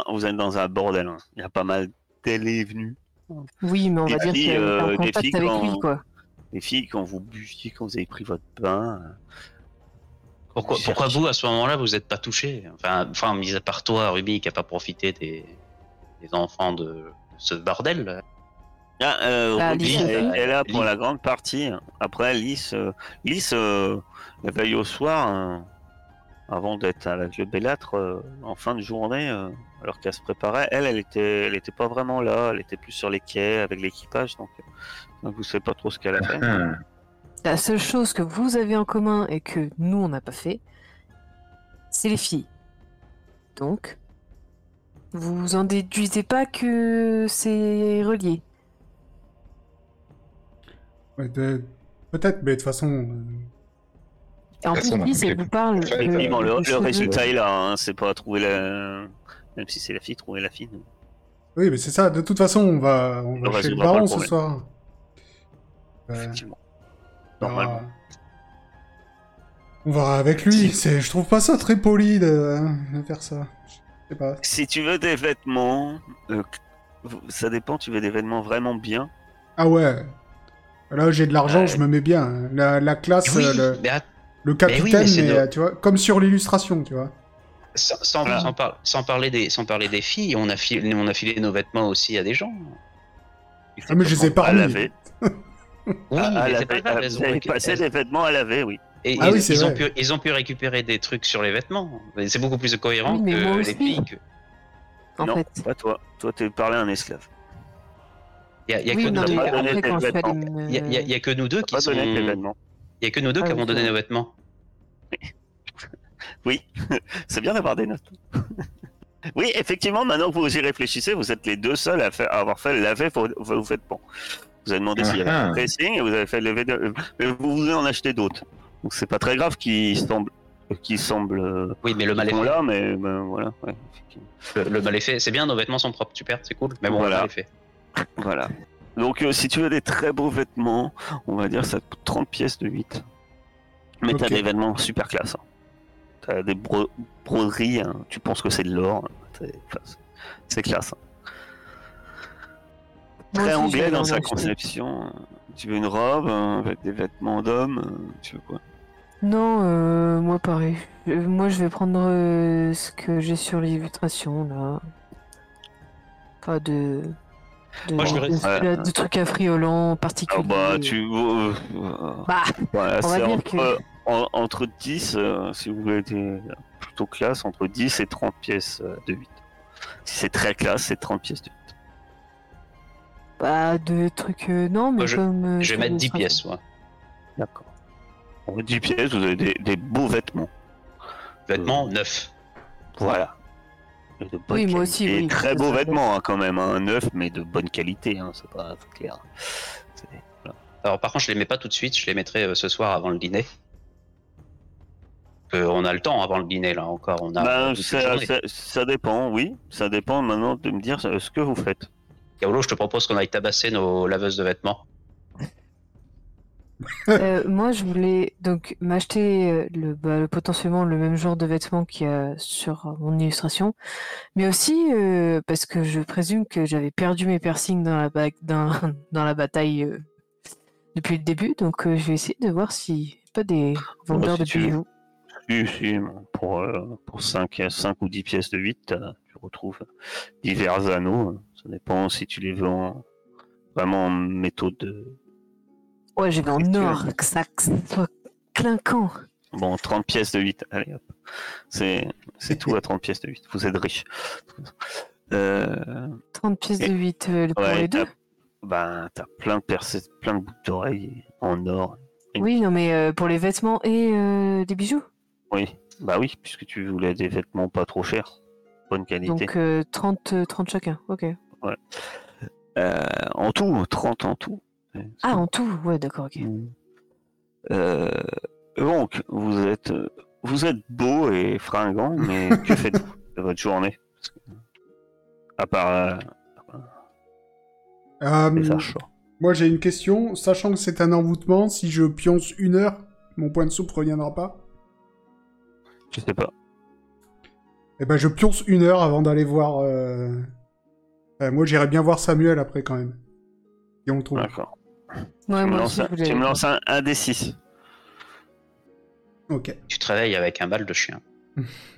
Enfin, vous êtes dans un bordel. hein. Il y a pas mal d'allées venues. Oui, mais on Des va dire qu'il y a euh, un des contact filles avec quand- lui, quoi. Les filles, quand vous buviez, quand vous avez pris votre bain. euh, Pourquoi, pourquoi vous, à ce moment-là, vous n'êtes pas touché enfin, enfin, mis à part toi, Ruby, qui a pas profité des, des enfants de ce bordel. là. Ah, euh, Bah, Ruby est, aussi. est là pour Lys. la grande partie. Après, Lys, euh, Lys euh, la veille au soir, euh, avant d'être avec le Bellâtre, euh, en fin de journée, euh, alors qu'elle se préparait, elle, elle était, elle était pas vraiment là. Elle était plus sur les quais avec l'équipage, donc, euh, donc vous savez pas trop ce qu'elle a fait. Ah. La seule chose que vous avez en commun et que nous, on n'a pas fait, c'est les filles. Donc, vous en déduisez pas que c'est relié. Ouais, de- Peut-être, mais de toute façon. euh, en plus, on a Lys, pris elle les- vous parle. Le, le résultat est là. Hein, c'est pas trouver la. Même si c'est la fille, trouver la fille. Oui, mais c'est ça. De toute façon, on va, on va chez le baron le ce soir. Euh, Effectivement. Normalement. On verra avec lui. C'est, je trouve pas ça très poli de, de faire ça. Je sais pas. Si tu veux des vêtements, euh, ça dépend. Tu veux des vêtements vraiment bien. Ah ouais. Là, j'ai de l'argent, Ouais. je me mets bien. La, la classe, Oui, euh, le, mais le capitaine, mais c'est mais, de- euh, tu vois, comme sur l'illustration, tu vois. Sans, sans, Voilà. sans par- sans parler des, sans parler des filles, on a, filé, on a filé nos vêtements aussi à des gens. Ah, mais je les ai pas laver. Oui, à, à mais pas grave, elles ont, passé des vêtements à laver, oui. et Ah ils, oui, c'est ils ont pu, ils ont pu récupérer des trucs sur les vêtements. C'est beaucoup plus cohérent Oui, que les filles. que- En non, fait. pas toi. Toi, t'es parlé à un esclave. Il y a, que nous deux- qui sont. Il vêtements. y a que nous deux Ah qui oui, avons donné nos vêtements. Oui, c'est bien d'avoir des notes. oui, effectivement, maintenant que vous y réfléchissez, vous êtes les deux seuls à, faire, à avoir fait laver vos, vos vêtements. Vous avez demandé s'il y avait Ah. un pressing et vous avez fait lever de... Mais vous voulez en acheter d'autres. Donc c'est pas très grave qu'ils semblent... Qu'ils semblent... euh, Oui, mais le mal est fait. là, mais ben, voilà. ouais. Le, le mal est fait. C'est bien, nos vêtements sont propres, super, c'est cool. Mais bon, Voilà. le mal est fait. Voilà. Donc euh, si tu veux des très beaux vêtements, on va dire ça te coûte 30 pièces de 8. Mais t'as des vêtements super classe. hein. T'as des bro- broderies, hein. tu penses que c'est de l'or. hein. C'est enfin, c'est- c'est classe. hein. Moi Très anglais dans sa conception. hein. Tu veux une robe avec des vêtements d'homme euh, Tu veux quoi? Non, euh, moi pareil. Euh, moi, je vais prendre euh, ce que j'ai sur l'illustration, là. Pas de... De, Moi, je vais de, rester- de- de trucs affriolants Ah particuliers. bah tu... Bah, on va c'est dire entre, que- en- entre 10, euh, si vous voulez des plutôt classe, entre 10 et 30 pièces euh, de 8. Si c'est très classe, c'est 30 pièces de 8. bah, de trucs... euh, non, mais Moi, je- comme... euh, Je vais mettre 10 l'illustration. pièces, moi. D'accord. En 10 pièces, vous avez des, des beaux vêtements. Vêtements neufs. Voilà. Et de bonne Oui, moi aussi, Et oui, très beaux vêtements, hein, quand même. Un neuf, mais de bonne qualité, hein, c'est pas clair. Voilà. Alors, par contre, je les mets pas tout de suite, je les mettrai euh, ce soir avant le dîner. On a le temps avant le dîner, là, encore. On a Ben, ça, dépend, oui. Ça dépend maintenant de me dire ce que vous faites. Kaolo, je te propose qu'on aille tabasser nos laveuses de vêtements. Euh, moi, je voulais donc m'acheter euh, le, bah, le- potentiellement le même genre de vêtements qu'il y a sur mon illustration, mais aussi euh, parce que je présume que j'avais perdu mes piercings dans la, ba- dans, dans la bataille euh, depuis le début, donc euh, je vais essayer de voir si pas des vendeurs si de tu bijoux. Si, si, pour, euh, pour 5, 5 ou 10 pièces de 8, t'as- tu retrouves divers anneaux. Ça dépend si tu les veux en, vraiment en méthode de. Ouais, j'ai vu en or, que ça, que ça soit clinquant. Bon, 30 pièces de 8. Allez hop. C'est c'est tout à 30 pièces de 8. Vous êtes riche. Euh, 30 pièces Et- de 8 euh, pour ouais, les deux. Ben, t'as plein de percées, plein de boucles d'oreilles en or. Oui, non, mais euh, pour les vêtements et euh, des bijoux. Oui, bah oui, puisque tu voulais des vêtements pas trop chers. Bonne qualité. Donc euh, 30, euh, 30 chacun, ok. Euh, en tout, 30 en tout. Ah, en tout, ouais, d'accord, ok. Euh, donc, vous êtes, vous êtes beau et fringant, mais que faites-vous de votre journée? À part euh, Euh, les achats. moi, j'ai une question. Sachant que c'est un envoûtement, si je pionce une heure, mon point de soupe reviendra pas Je sais pas. Eh ben, je pionce une heure avant d'aller voir. euh, euh, moi, j'irais bien voir Samuel après quand même. Et on le trouve. D'accord. Ouais, tu me moi lances, aussi, un, tu me lances un, un des 6. Ok. Tu te réveilles avec un bal de chien.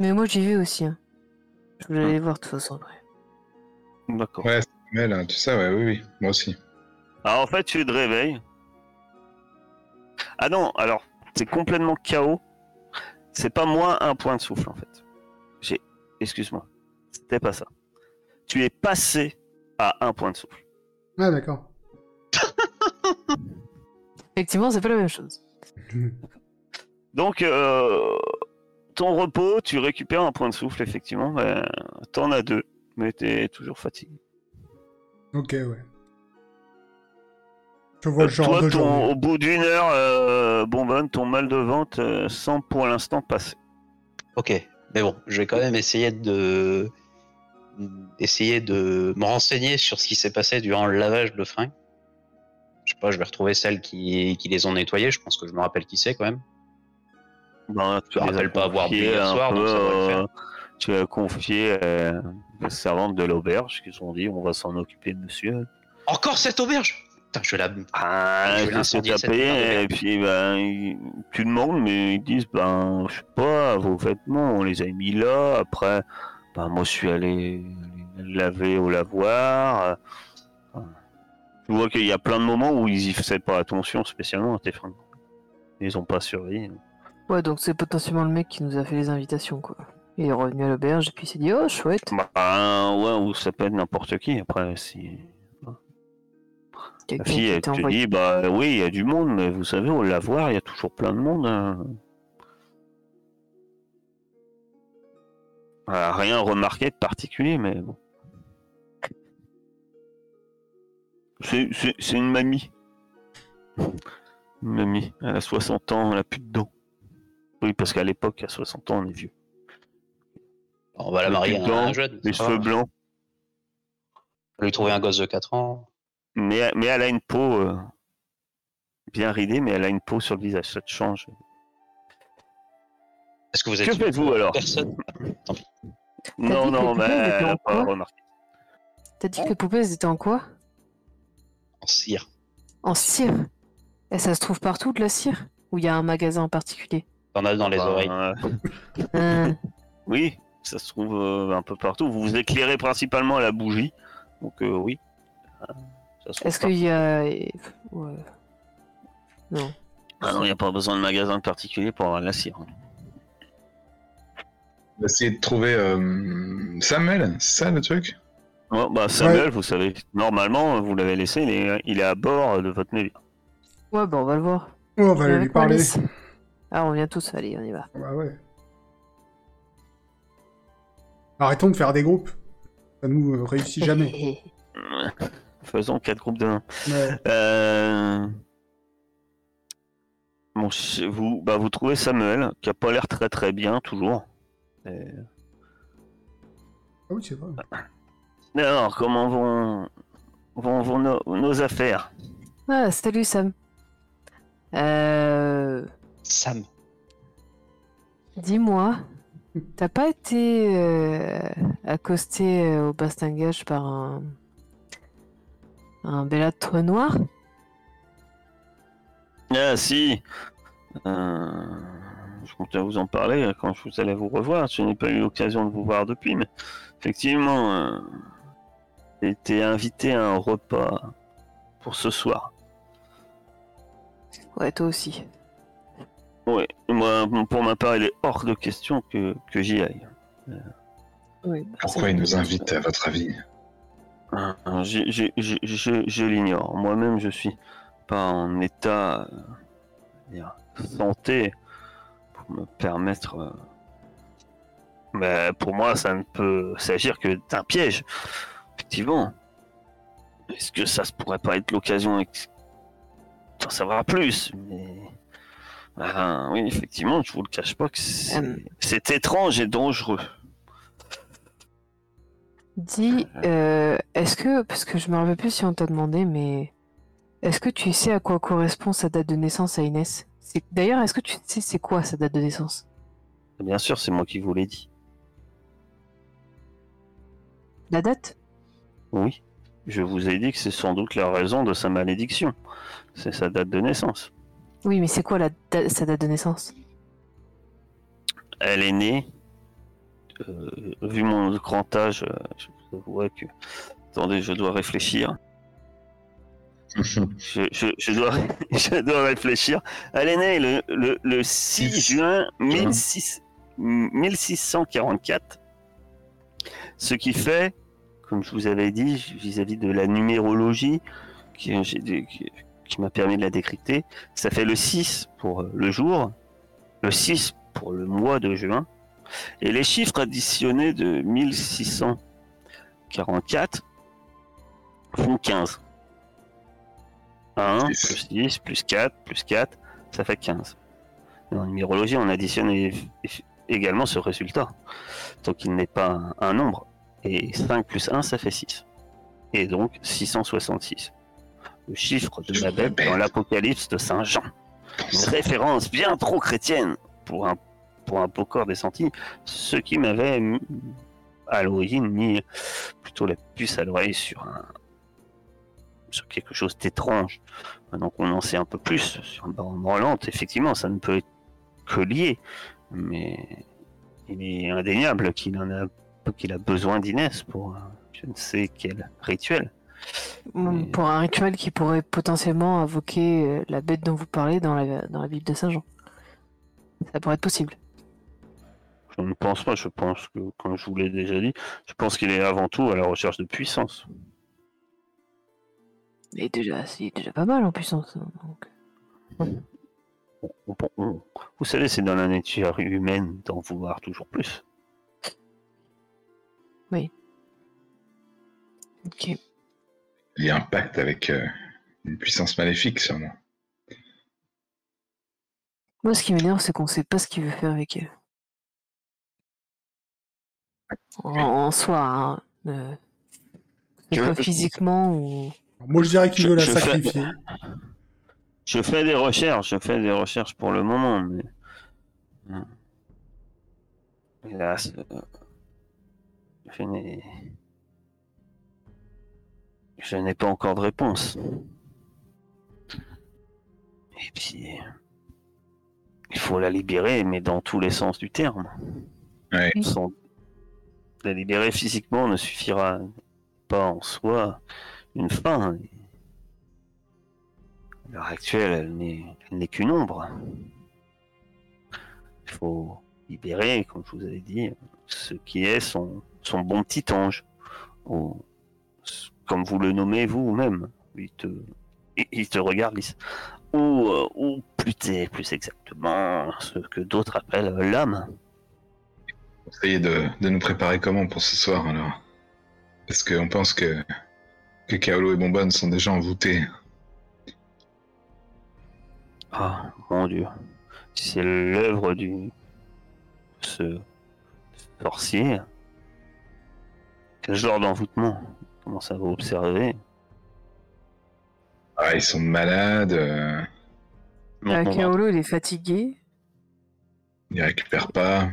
Mais moi, j'y vais aussi. hein. Je voulais aller voir de toute façon après. D'accord. Ouais, Samuel, hein, tout ça, ouais, oui, oui, moi aussi. Alors en fait, tu te réveilles. Ah non, alors, c'est complètement chaos. C'est pas moins un point de souffle en fait. J'ai. Excuse-moi. C'était pas ça. Tu es passé à un point de souffle. Ah, d'accord. Effectivement, c'est pas la même chose. Donc, euh, ton repos, tu récupères un point de souffle, effectivement. Ben, T'en as deux, mais t'es toujours fatigué. ok, ouais. Je vois le genre Toi, de ton- au bout d'une heure, euh, Bonbonne, ton mal de ventre euh, semble pour l'instant passer. Ok, mais bon, je vais quand même essayer de essayer de me renseigner sur ce qui s'est passé durant le lavage de fringues. Je sais pas, je vais retrouver celles qui, qui les ont nettoyées. Je pense que je me rappelle qui c'est quand même. Ben, tu Je me rappelle pas avoir bu hier un soir, donc ça va le faire. euh, Tu as confié euh, la servante de l'auberge qui ont dit on va s'en occuper, monsieur. Encore cette auberge? Je vais la. Ah, Je vais l'incendier, et puis ben, tu demandes, mais ils disent ben, je sais pas, vos vêtements, on les a mis là. Après, ben, moi je suis allé les laver au lavoir. Enfin, Tu vois qu'il y a plein de moments où ils y faisaient pas attention spécialement à tes fringues. Ils ont pas surveillé. Ouais, donc c'est potentiellement le mec qui nous a fait les invitations, quoi. Il est revenu à l'auberge et puis il s'est dit, oh, chouette. Bah, ouais, ou ça peut être n'importe qui. Après, si la Quelqu'un fille qui elle t'a te envoyé. dit, bah oui, il y a du monde, mais vous savez, au lavoir, il y a toujours plein de monde. hein. Ah, rien remarqué de particulier, mais bon. C'est une mamie. Une mamie. Elle a 60 ans, elle a plus de dents. Oui, parce qu'à l'époque, à 60 ans, on est vieux. On va la Les marier à blancs, un jeune. Les cheveux blancs. On va lui trouver un gosse de 4 ans. Mais, mais elle a une peau euh, bien ridée, mais elle a une peau sur le visage, ça te change. Est-ce que vous êtes Que une faites-vous alors? personne? Non, non, mais elle en a pas remarqué. T'as dit que les poupées, étaient en quoi? En cire En cire? Et ça se trouve partout de la cire? Ou il y a un magasin en particulier? T'en as dans les Enfin, oreilles. euh, Hein. oui, ça se trouve euh, un peu partout. Vous vous éclairez principalement à la bougie, donc euh, oui. Euh, Est-ce qu'il y a. Ouais. Non. Ah non, il n'y a pas besoin de magasin particulier pour avoir de la cire. On va essayer de trouver euh, Samuel, c'est ça le truc? Bah Samuel, vous savez, normalement, vous l'avez laissé, il est, il est à bord de votre navire. Ouais, bah on va le voir. Oh, on va aller Avec lui parler. Ah, on vient tous, allez, on y va. Bah ouais. Arrêtons de faire des groupes. Ça nous euh, réussit jamais. Faisons quatre groupes de 1. Ouais. Euh... Bon, vous, bah, vous trouvez Samuel, qui a pas l'air très très bien, toujours. Et- Ah oui, c'est vrai. Alors, comment vont, vont, vont nos, nos affaires? Ah, salut Sam. Euh. Sam. Dis-moi, t'as pas été euh, accosté euh, au bastingage par un. Un belâtre noir Ah si Euh, Je comptais vous en parler quand je vous allais vous revoir. Je n'ai pas eu l'occasion de vous voir depuis, mais effectivement, euh, j'ai été invité à un repas pour ce soir. Ouais, toi aussi. Oui, moi, pour ma part, il est hors de question que, que j'y aille. Oui. Pourquoi il nous invite, à votre avis? J'ai- Je, je l'ignore. Moi-même, je suis pas en état euh, santé pour me permettre. euh, Mais pour moi, ça ne peut s'agir que d'un piège. Effectivement. Est-ce que ça se pourrait pas être l'occasion d'en savoir plus? Mais Ben, oui, effectivement, je vous le cache pas que c'est c'est étrange et dangereux. Dis, euh, est-ce que, parce que je me rappelle plus si on t'a demandé, mais est-ce que tu sais à quoi correspond sa date de naissance à Inès? C'est- D'ailleurs, est-ce que tu sais c'est quoi sa date de naissance? Bien sûr, c'est moi qui vous l'ai dit. La date? Oui. Je vous ai dit que c'est sans doute la raison de sa malédiction. C'est sa date de naissance. Oui, mais c'est quoi la da- sa date de naissance? Elle est née. Euh, vu mon grand âge, euh, je vous avouerai que. Attendez, je dois réfléchir. Je, je- je dois, je dois réfléchir. Elle est née le, le- le 6 Six juin 1600 1644. Ce qui fait, comme je vous avais dit, vis-à-vis de la numérologie, qui- qui m'a permis de la décrypter, ça fait le 6 pour le jour, le 6 pour le mois de juin, et les chiffres additionnés de 1644 font 15. 1 Six. plus 10 plus 4 plus 4, ça fait 15. En numérologie, on additionne également ce résultat. Donc il n'est pas un, nombre. Et 5 plus 1, ça fait 6. Et donc 666. Le chiffre de Babel dans l'Apocalypse de Saint Jean. Une référence bien trop chrétienne pour un, pour un beau corps des Antilles, ce qui m'avait à l'origine mis plutôt la puce à l'oreille sur un sur quelque chose d'étrange. Maintenant qu'on en sait un peu plus sur le baron Morlante, effectivement, ça ne peut être que lié, mais il est indéniable qu'il en a qu'il a besoin d'Inès pour je ne sais quel rituel. Mais- Pour un rituel qui pourrait potentiellement invoquer euh, la bête dont vous parlez dans la, dans la Bible de Saint Jean. Ça pourrait être possible. Je ne pense pas, je pense que, comme je vous l'ai déjà dit, je pense qu'il est avant tout à la recherche de puissance. Mais déjà, c'est déjà pas mal en puissance. hein, donc. Vous savez, c'est dans la nature humaine d'en vouloir toujours plus. Ok. Il y a un pacte avec euh, une puissance maléfique, sûrement. Moi, ce qui m'énerve, c'est qu'on sait pas ce qu'il veut faire avec elle. En, en soi, hein, euh, Je- physiquement ou. Moi, je dirais qu'il Je- veut la je fais- sacrifier. Je fais des recherches, je fais des recherches pour le moment, mais. Hélas. euh, Je n'ai. Je n'ai pas encore de réponse. Et puis. Il faut la libérer, mais dans tous les sens du terme. Ouais. Oui. Sans- La libérer physiquement ne suffira pas en soi une fin. À l'heure actuelle, elle n'est qu'une ombre. Il faut libérer, comme je vous avais dit, ce qui est son, bon petit ange. Ou, comme vous le nommez vous-même. Il te, regarde. Ou, euh, ou plus, plus exactement, ce que d'autres appellent l'âme. Essayez de, de nous préparer comment pour ce soir, alors Parce qu'on pense que, que Kaolo et Bonbonne sont déjà envoûtés. Ah, mon dieu. Si c'est l'œuvre du. ce sorcier. Quel genre d'envoûtement? Comment ça va observer? Ah, ils sont malades, euh, non, Kaolo, il est fatigué. ils récupèrent pas.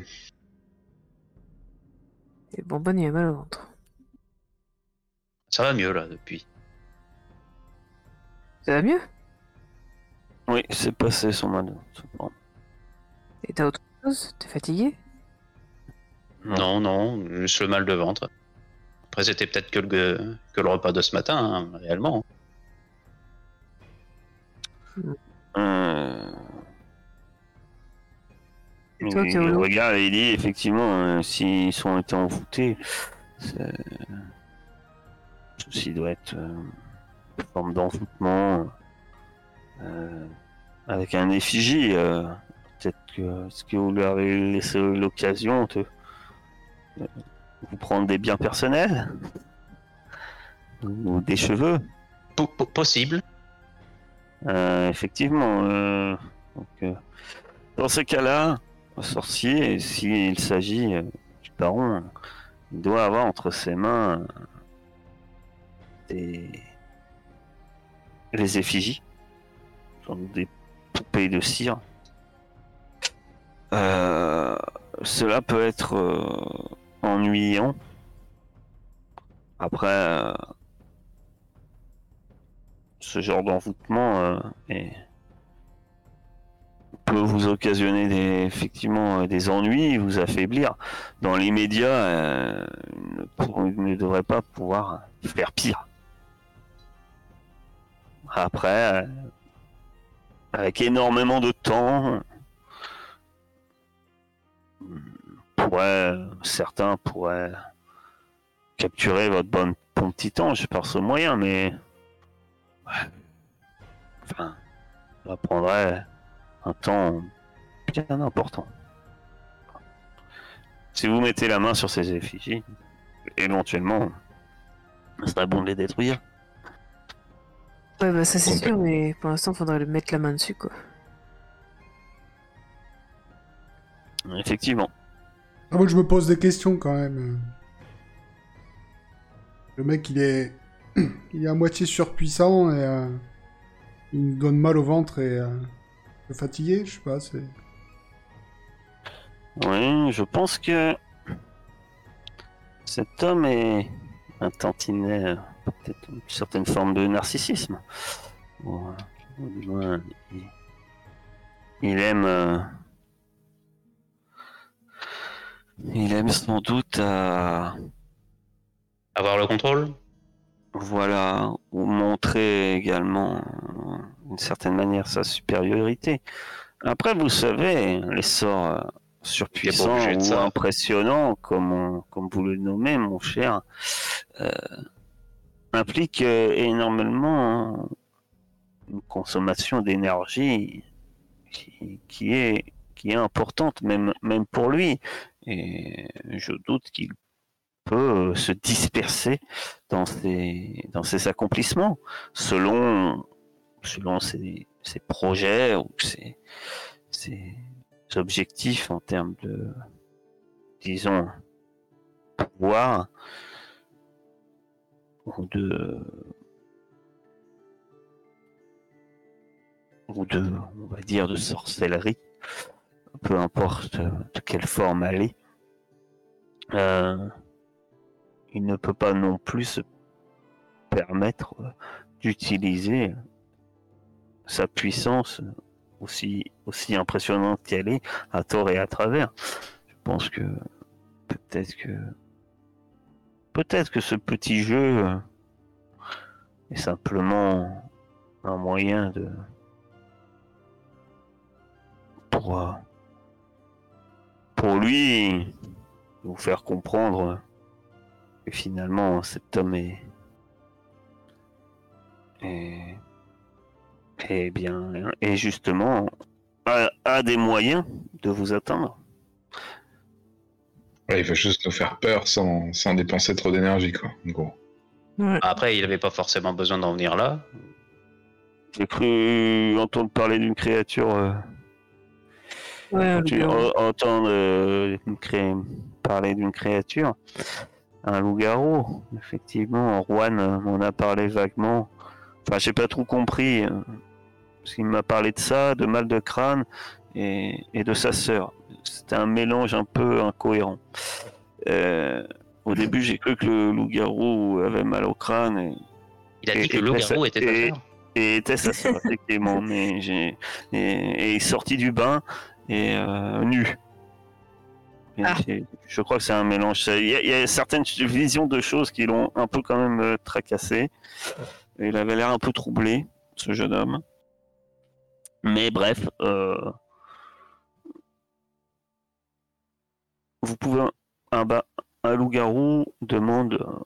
Et Bonbonne, il a mal au ventre. Ça va mieux là depuis. Ça va mieux? Oui, c'est passé son mal. c'est bon. Et t'as autre chose? T'es fatigué? Non, non, juste le mal de ventre. Après, c'était peut-être que le, que le repas de ce matin, hein, réellement. Euh... Et toi, il, regarde et il dit effectivement, euh, s'ils sont été envoûtés, ceci doit être euh, une forme d'envoûtement euh, avec un effigie. euh, Peut-être que est-ce que vous lui avez laissé l'occasion de de vous prendre des biens personnels? Ou des cheveux? Po- po- possible. Euh, effectivement. euh, donc, euh, dans ce cas-là, sorcier, s'il s'agit euh, du baron, il doit avoir entre ses mains euh, des effigies, des poupées de cire. Euh, cela peut être ennuyant. Après, ce genre d'envoûtement est- peut vous occasionner des, effectivement euh, des ennuis, vous affaiblir. Dans l'immédiat, euh, ne devrait pas pouvoir faire pire. Après, euh, avec énormément de temps, pourrait, certains pourraient capturer votre bon, bon petit ange par ce moyen, mais enfin, ça prendrait un temps bien important. Si vous mettez la main sur ces effigies, éventuellement, ce serait bon de les détruire. Ouais, bah ça c'est sûr, mais pour l'instant, faudrait le mettre la main dessus, quoi. Effectivement. Ah, moi, je me pose des questions quand même. Le mec, il est, il est à moitié surpuissant et euh, il nous donne mal au ventre et euh, fatigué, je sais pas. C'est... Oui, je pense que cet homme est un tantinet, euh, peut-être une certaine forme de narcissisme. Ou, euh, ou du moins, il, il aime. euh, il aime sans doute à. Avoir le contrôle? Voilà, ou montrer également euh, d'une certaine manière sa supériorité. Après, vous savez, les sorts euh, de ou ça. impressionnants, comme, on- comme vous le nommez, mon cher, euh, impliquent euh, énormément hein, une consommation d'énergie qui, qui est, qui est importante, même, même pour lui. Et je doute qu'il euh, se disperser dans ses, dans ses accomplissements, selon, selon ses, ses projets ou ses, ses objectifs en termes de, disons, pouvoir ou de, ou de, on va dire, de sorcellerie, peu importe de quelle forme elle est. Euh, il ne peut pas non plus se permettre euh, d'utiliser sa puissance aussi, impressionnante qu'elle est à tort et à travers. Je pense que peut-être que peut-être que ce petit jeu euh, est simplement un moyen de pour, euh, pour lui vous faire comprendre que finalement cet homme est est, est bien et justement a, a des moyens de vous atteindre. Ouais, il veut juste nous faire peur sans, sans dépenser trop d'énergie, quoi. En gros. Après, il avait pas forcément besoin d'en venir là. J'ai cru entendre parler d'une créature. euh, Ouais, entendre euh, une cré- parler d'une créature, un loup-garou. Effectivement, Juan euh, m'en a parlé vaguement. Enfin, j'ai pas trop compris. euh, parce qu'il m'a parlé de ça, de mal de crâne et, et de sa sœur. C'était un mélange un peu incohérent. Euh, au début, j'ai cru que le loup-garou avait mal au crâne et, Il a Et- dit que le loup-garou était ta et- sœur. et était sa sœur, effectivement. Mais et, et est sorti du bain et euh, nu. Ah. Je crois que c'est un mélange. Il y, a- certaines visions de choses qui l'ont un peu quand même euh, tracassé. Il avait l'air un peu troublé, ce jeune homme. Mais bref, euh, vous pouvez un, un loup-garou demande euh,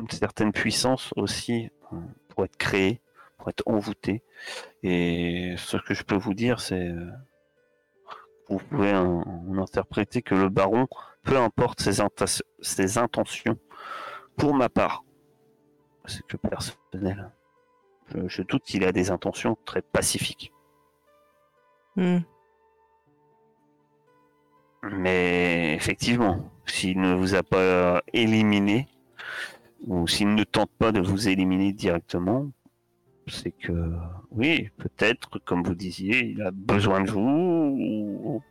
une certaine puissance aussi euh, pour être créé, pour être envoûté. Et ce que je peux vous dire, c'est euh, vous pouvez en, en interpréter que le baron, peu importe ses, intentions, pour ma part, c'est que personnel, je, je doute qu'il a des intentions très pacifiques. Hmm. Mais effectivement, s'il ne vous a pas éliminé, ou s'il ne tente pas de vous éliminer directement, c'est que oui, peut-être, comme vous disiez, il a besoin de vous, ou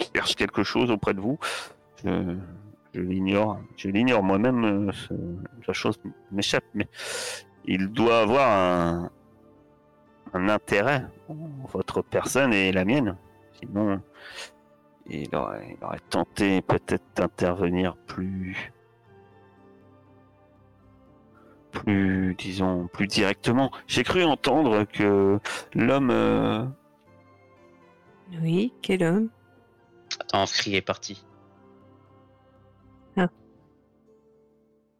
asperge quelque chose auprès de vous. Je, l'ignore. Je l'ignore moi-même. euh, la chose m'échappe, mais il doit avoir un, un intérêt votre personne et la mienne. Sinon, il aurait tenté peut-être d'intervenir plus, plus, disons, plus directement. J'ai cru entendre que l'homme euh, Oui, quel homme? Attends, Free est parti.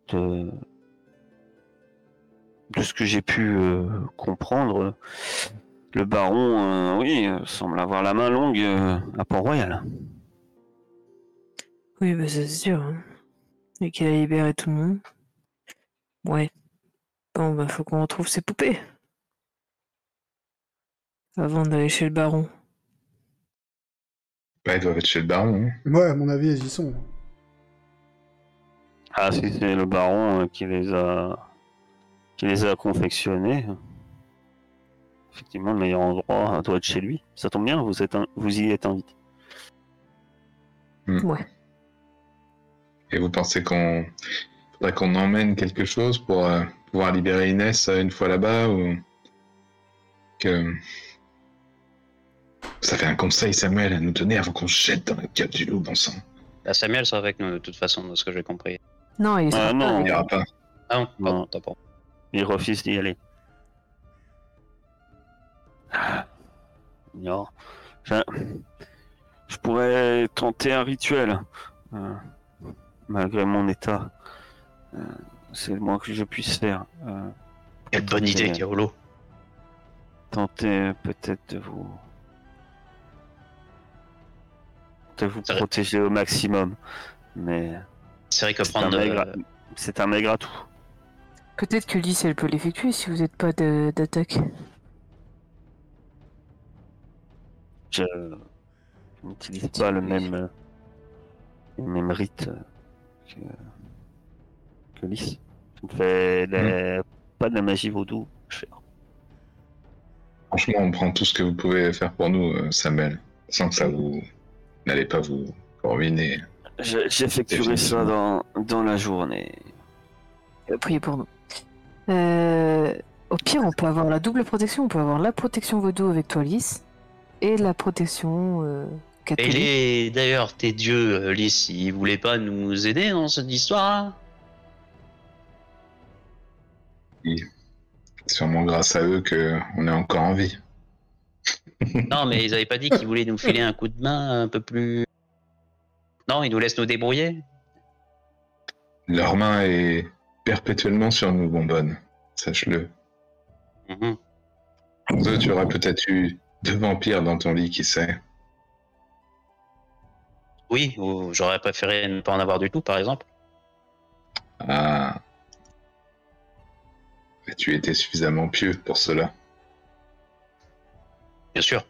de, de ce que j'ai pu euh, comprendre, le baron, euh, oui, semble avoir la main longue euh, à Port-Royal. Oui, bah c'est sûr. hein. Et qu'il a libéré tout le monde. Ouais. Bon, bah faut qu'on retrouve ses poupées. Avant d'aller chez le baron. Bah, ils doivent être chez le baron. hein. Ouais, à mon avis, elles y sont. Ah, si c'est le baron euh, qui les a qui les a confectionnés. Effectivement, le meilleur endroit doit être chez lui. Ça tombe bien, vous êtes un- vous y êtes invité. Ouais. Et vous pensez qu'on faudrait qu'on emmène quelque chose pour euh, pouvoir libérer Inès euh, une fois là-bas ou que ça fait un conseil Samuel à nous donner avant qu'on se jette dans la gueule du loup, bon sang. Bah, Samuel sera avec nous de toute façon, de ce que j'ai compris. Non, il sera Ah, non, pas- pas. Ah non, Non. t'as pas. Il refuse d'y aller. Non. Je, je pourrais tenter un rituel. euh, malgré mon état. Euh, c'est le moins que je puisse faire. Euh, Quelle bonne idée, tenter- Kaolo. Tenter peut-être de vous. de vous protéger au maximum. Mais C'est vrai que c'est un, prendre. maigre, euh, c'est un maigre atout. Peut-être que Lys, elle peut l'effectuer si vous n'êtes pas de- d'attaque. Je n'utilise pas le même, euh, le même rite euh, que, que Lys. Ne fais la- pas de la magie vaudou. Franchement, on prend tout ce que vous pouvez faire pour nous, euh, Samuel, sans que ça vous n'allez pas vous ruiner. Je- J'effectuerai ça dans, dans la journée. Priez pour nous. Euh, au pire, on peut avoir la double protection. On peut avoir la protection vaudou avec toi, Lys, et la protection euh, Et catholique. les... d'ailleurs, tes dieux, Lys, ils voulaient pas nous aider dans cette histoire sûrement grâce à eux que on est encore en vie. Non, mais ils avaient pas dit qu'ils voulaient nous filer un coup de main un peu plus. Non, ils nous laissent nous débrouiller Leur main est perpétuellement sur nous, bonbonne. Sache-le. Eux, tu auras peut-être eu deux vampires dans ton lit, qui sait. Oui, ou j'aurais préféré ne pas en avoir du tout, par exemple. Ah. Tu étais suffisamment pieux pour cela. Bien sûr.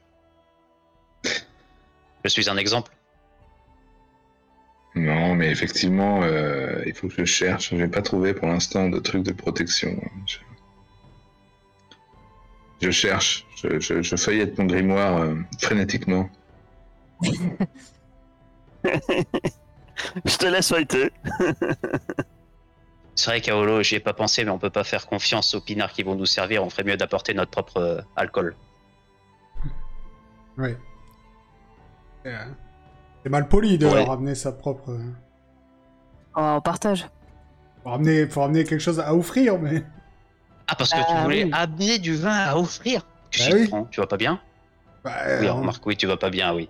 Je suis un exemple. Non, mais effectivement, euh, il faut que je cherche. Je n'ai pas trouvé pour l'instant de trucs de protection. Je, je cherche. Je, je- je feuillette mon grimoire euh, frénétiquement. Je te laisse feuilleter. C'est vrai, Kaolo, j'y ai pas pensé, mais on peut pas faire confiance aux pinards qui vont nous servir. On ferait mieux d'apporter notre propre euh, alcool. Euh, C'est mal poli de Ouais. ramener sa propre. Oh, on partage. Faut ramener, faut ramener quelque chose à offrir, mais. Ah, parce que tu Ah, voulais oui. amener du vin à offrir Tu Bah oui. prends, tu vas pas bien Bah, Oui, on remarque, oui, tu vas pas bien, oui.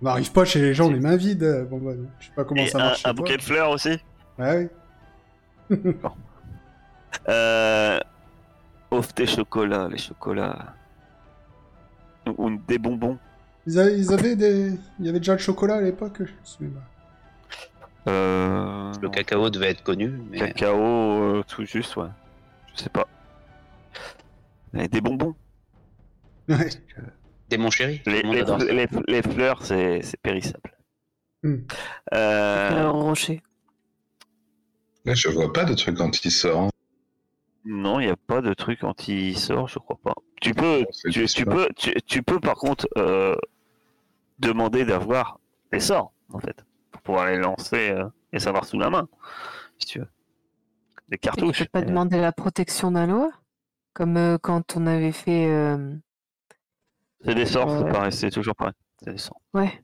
on n'arrive pas chez les gens les mains vides. euh, Bon, bah, je sais pas comment Et ça un, marche. un toi. bouquet de fleurs aussi. Ouais, oui. Euh, offre tes chocolats, les chocolats. Ou ou des bonbons. Ils, a- ils avaient des. Il y avait déjà le chocolat à l'époque, je me souviens pas. Euh, Le cacao devait être connu, mais cacao, euh, tout juste, ouais. Je sais pas. Et des bonbons. Ouais. des mon chéri. Les, fleurs, c'est c'est périssable. Hmm. Euh, Alors, rocher. Là, je vois pas de trucs anti-sort. non, il n'y a pas de truc anti-sort, je crois pas. Tu peux, tu, peux, tu, tu peux par contre euh, demander d'avoir les sorts, en fait, pour pouvoir les lancer euh, et savoir sous la main, si tu veux. Des Et tu cartouches. peux pas demander la protection d'un loi Comme euh, quand on avait fait. euh, C'est des sorts, c'est Ouais. pareil, c'est toujours pareil. C'est des sorts. Ouais.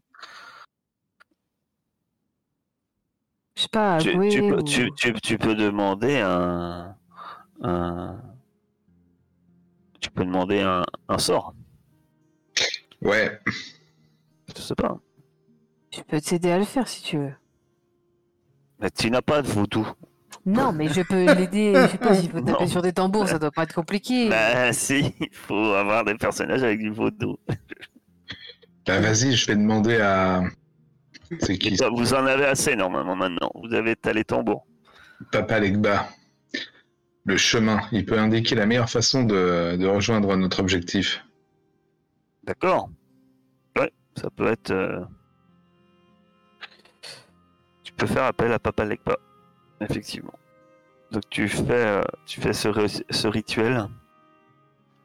Je sais pas, Tu, tu peux, ou- tu, tu- tu peux demander un, un- Tu peux demander un, un sort. Ouais, Je sais pas. Je peux t'aider à le faire si tu veux. Mais tu n'as pas de vaudou. Non, mais je peux l'aider. Je sais pas s'il faut taper Non. sur des tambours, ça doit pas être compliqué. Bah si, il faut avoir des personnages avec du vaudou. bah vas-y, je vais demander à. C'est qui Bah, Vous en avez assez normalement maintenant. Vous avez les tambours. Papa Legba. Le chemin, il peut indiquer la meilleure façon de, de rejoindre notre objectif. D'accord Ouais, ça peut être. euh, Tu peux faire appel à Papa Legba. Effectivement. Donc tu fais, euh, tu fais ce, ce rituel.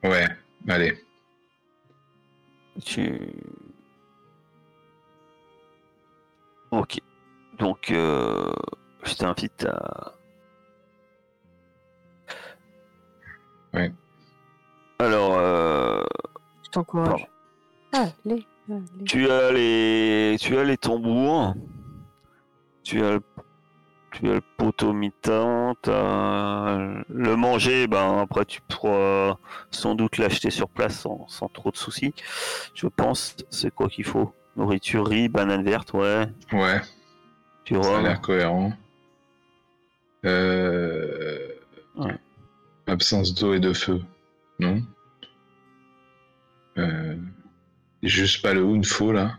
Ouais, allez. Tu. Ok. Donc, euh, je t'invite à. Ouais. Alors, euh, Je t'encourage. Allez, allez. tu as les, tu as les tambours. Tu as le, tu as le poteau t'as Le manger, ben après tu pourras sans doute l'acheter sur place sans, sans trop de soucis. Je pense, c'est quoi qu'il faut Nourriture, riz, banane verte, ouais. Ouais, Tu ça a l'air cohérent. Euh... Ouais. Absence d'eau et de feu. Non euh... Juste pas le Hunfo là.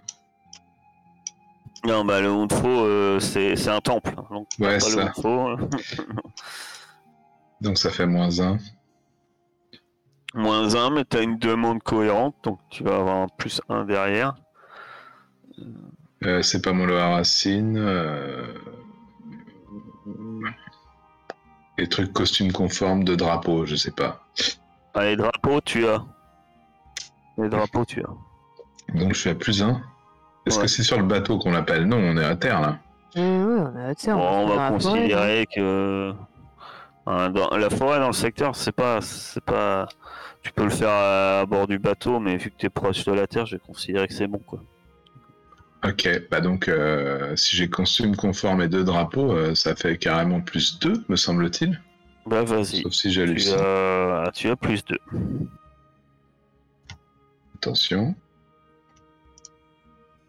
Non, bah le Hunfo, euh, c'est c'est un temple. Donc, Ouais, pas ça. le Hunfo. Donc ça fait moins 1. Moins 1, mais tu as une demande cohérente, donc tu vas avoir un plus 1 derrière. Euh, c'est pas mon Loa Racine. Euh... Les trucs costumes conformes de drapeau, je sais pas. Ah, les drapeaux, tu as. Les drapeaux, tu as. Donc je suis à plus 1. Est-ce Ouais. que c'est sur le bateau qu'on l'appelle? Non, on est à terre là. Ouais, on tu sais, Bon, on va forêt, considérer que hein, dans la forêt dans le secteur, c'est pas, c'est pas. Tu peux le faire à, à bord du bateau, mais vu que tu es proche de la terre, je vais considérer que c'est bon, quoi. Ok, bah donc euh, si j'ai costume conforme et deux drapeaux, euh, ça fait carrément plus 2, me semble-t-il. Bah vas-y. Sauf si Tu j'hallucine. as... tu as plus 2. Attention.